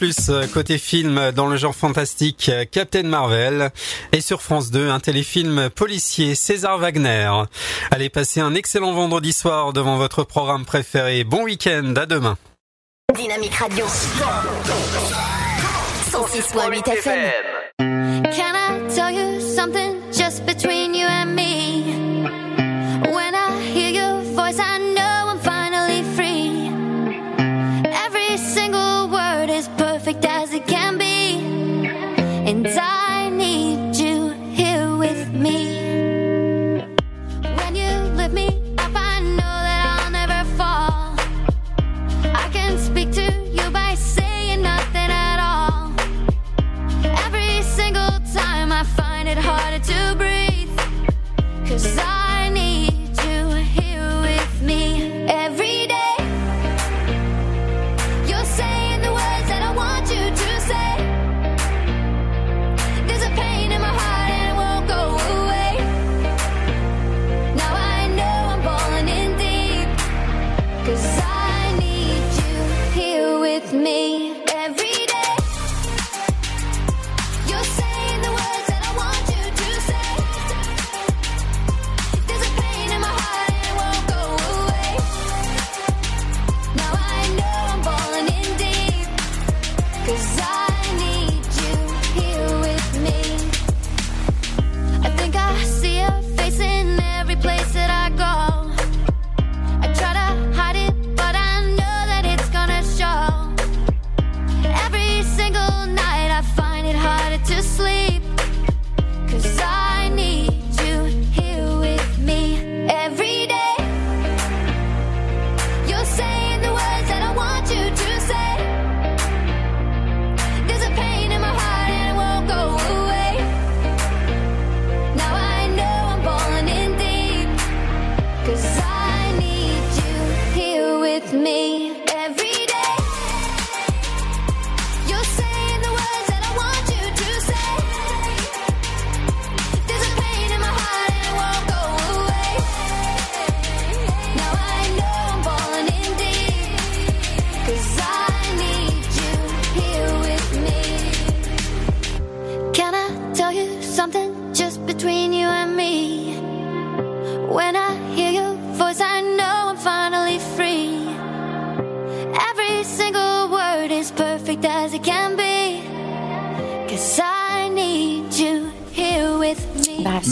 [SPEAKER 33] côté film dans le genre fantastique, Captain Marvel. Et sur France 2, un téléfilm policier, César Wagner. Allez passer un excellent vendredi soir devant votre programme préféré. Bon week-end, à demain.
[SPEAKER 2] Dynamique Radio. 106.8 FM.
[SPEAKER 21] Can I tell you something just between you and me? It harder to breathe. Cause I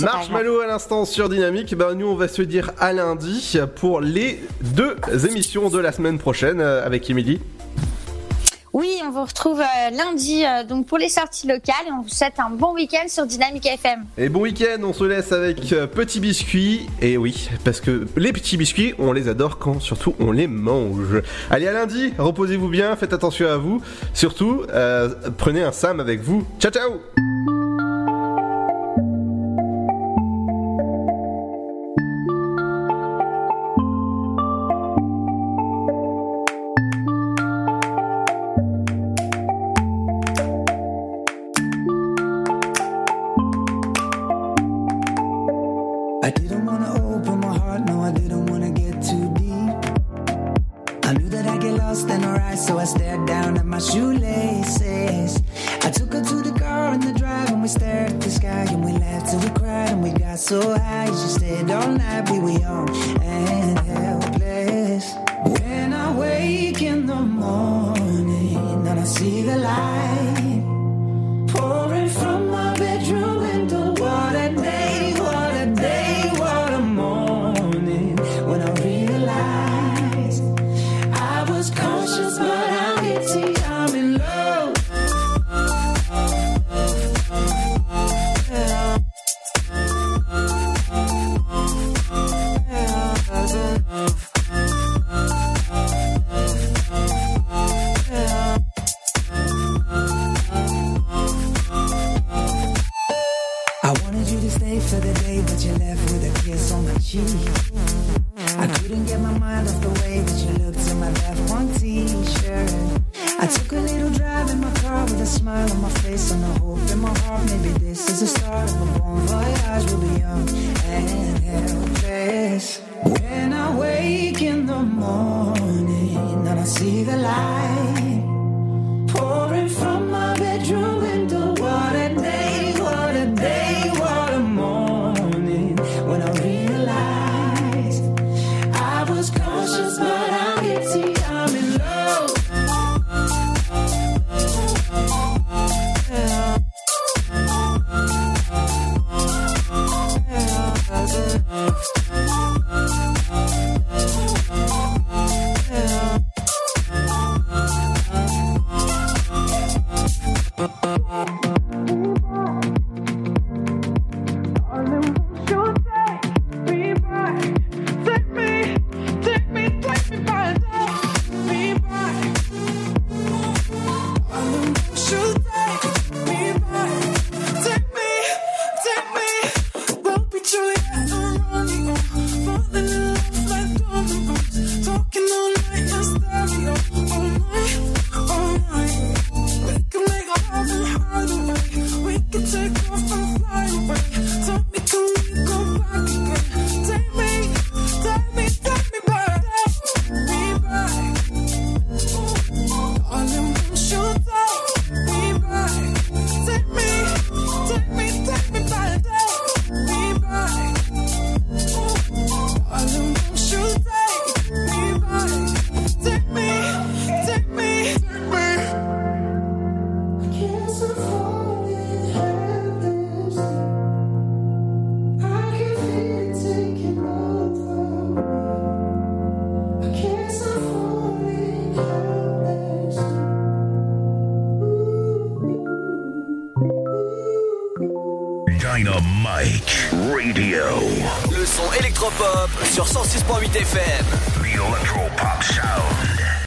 [SPEAKER 6] Marshmallow à l'instant sur Dynamique. Ben, nous, on va se dire à lundi pour les deux émissions de la semaine prochaine euh, avec Émilie.
[SPEAKER 35] Oui, on vous retrouve euh, lundi euh, donc pour les sorties locales et on vous souhaite un bon week-end sur Dynamique FM.
[SPEAKER 6] Et bon week-end, on se laisse avec petits biscuits. Et oui, parce que les petits biscuits, on les adore quand surtout on les mange. Allez à lundi, reposez-vous bien, faites attention à vous. Surtout, prenez un Sam avec vous. Ciao ciao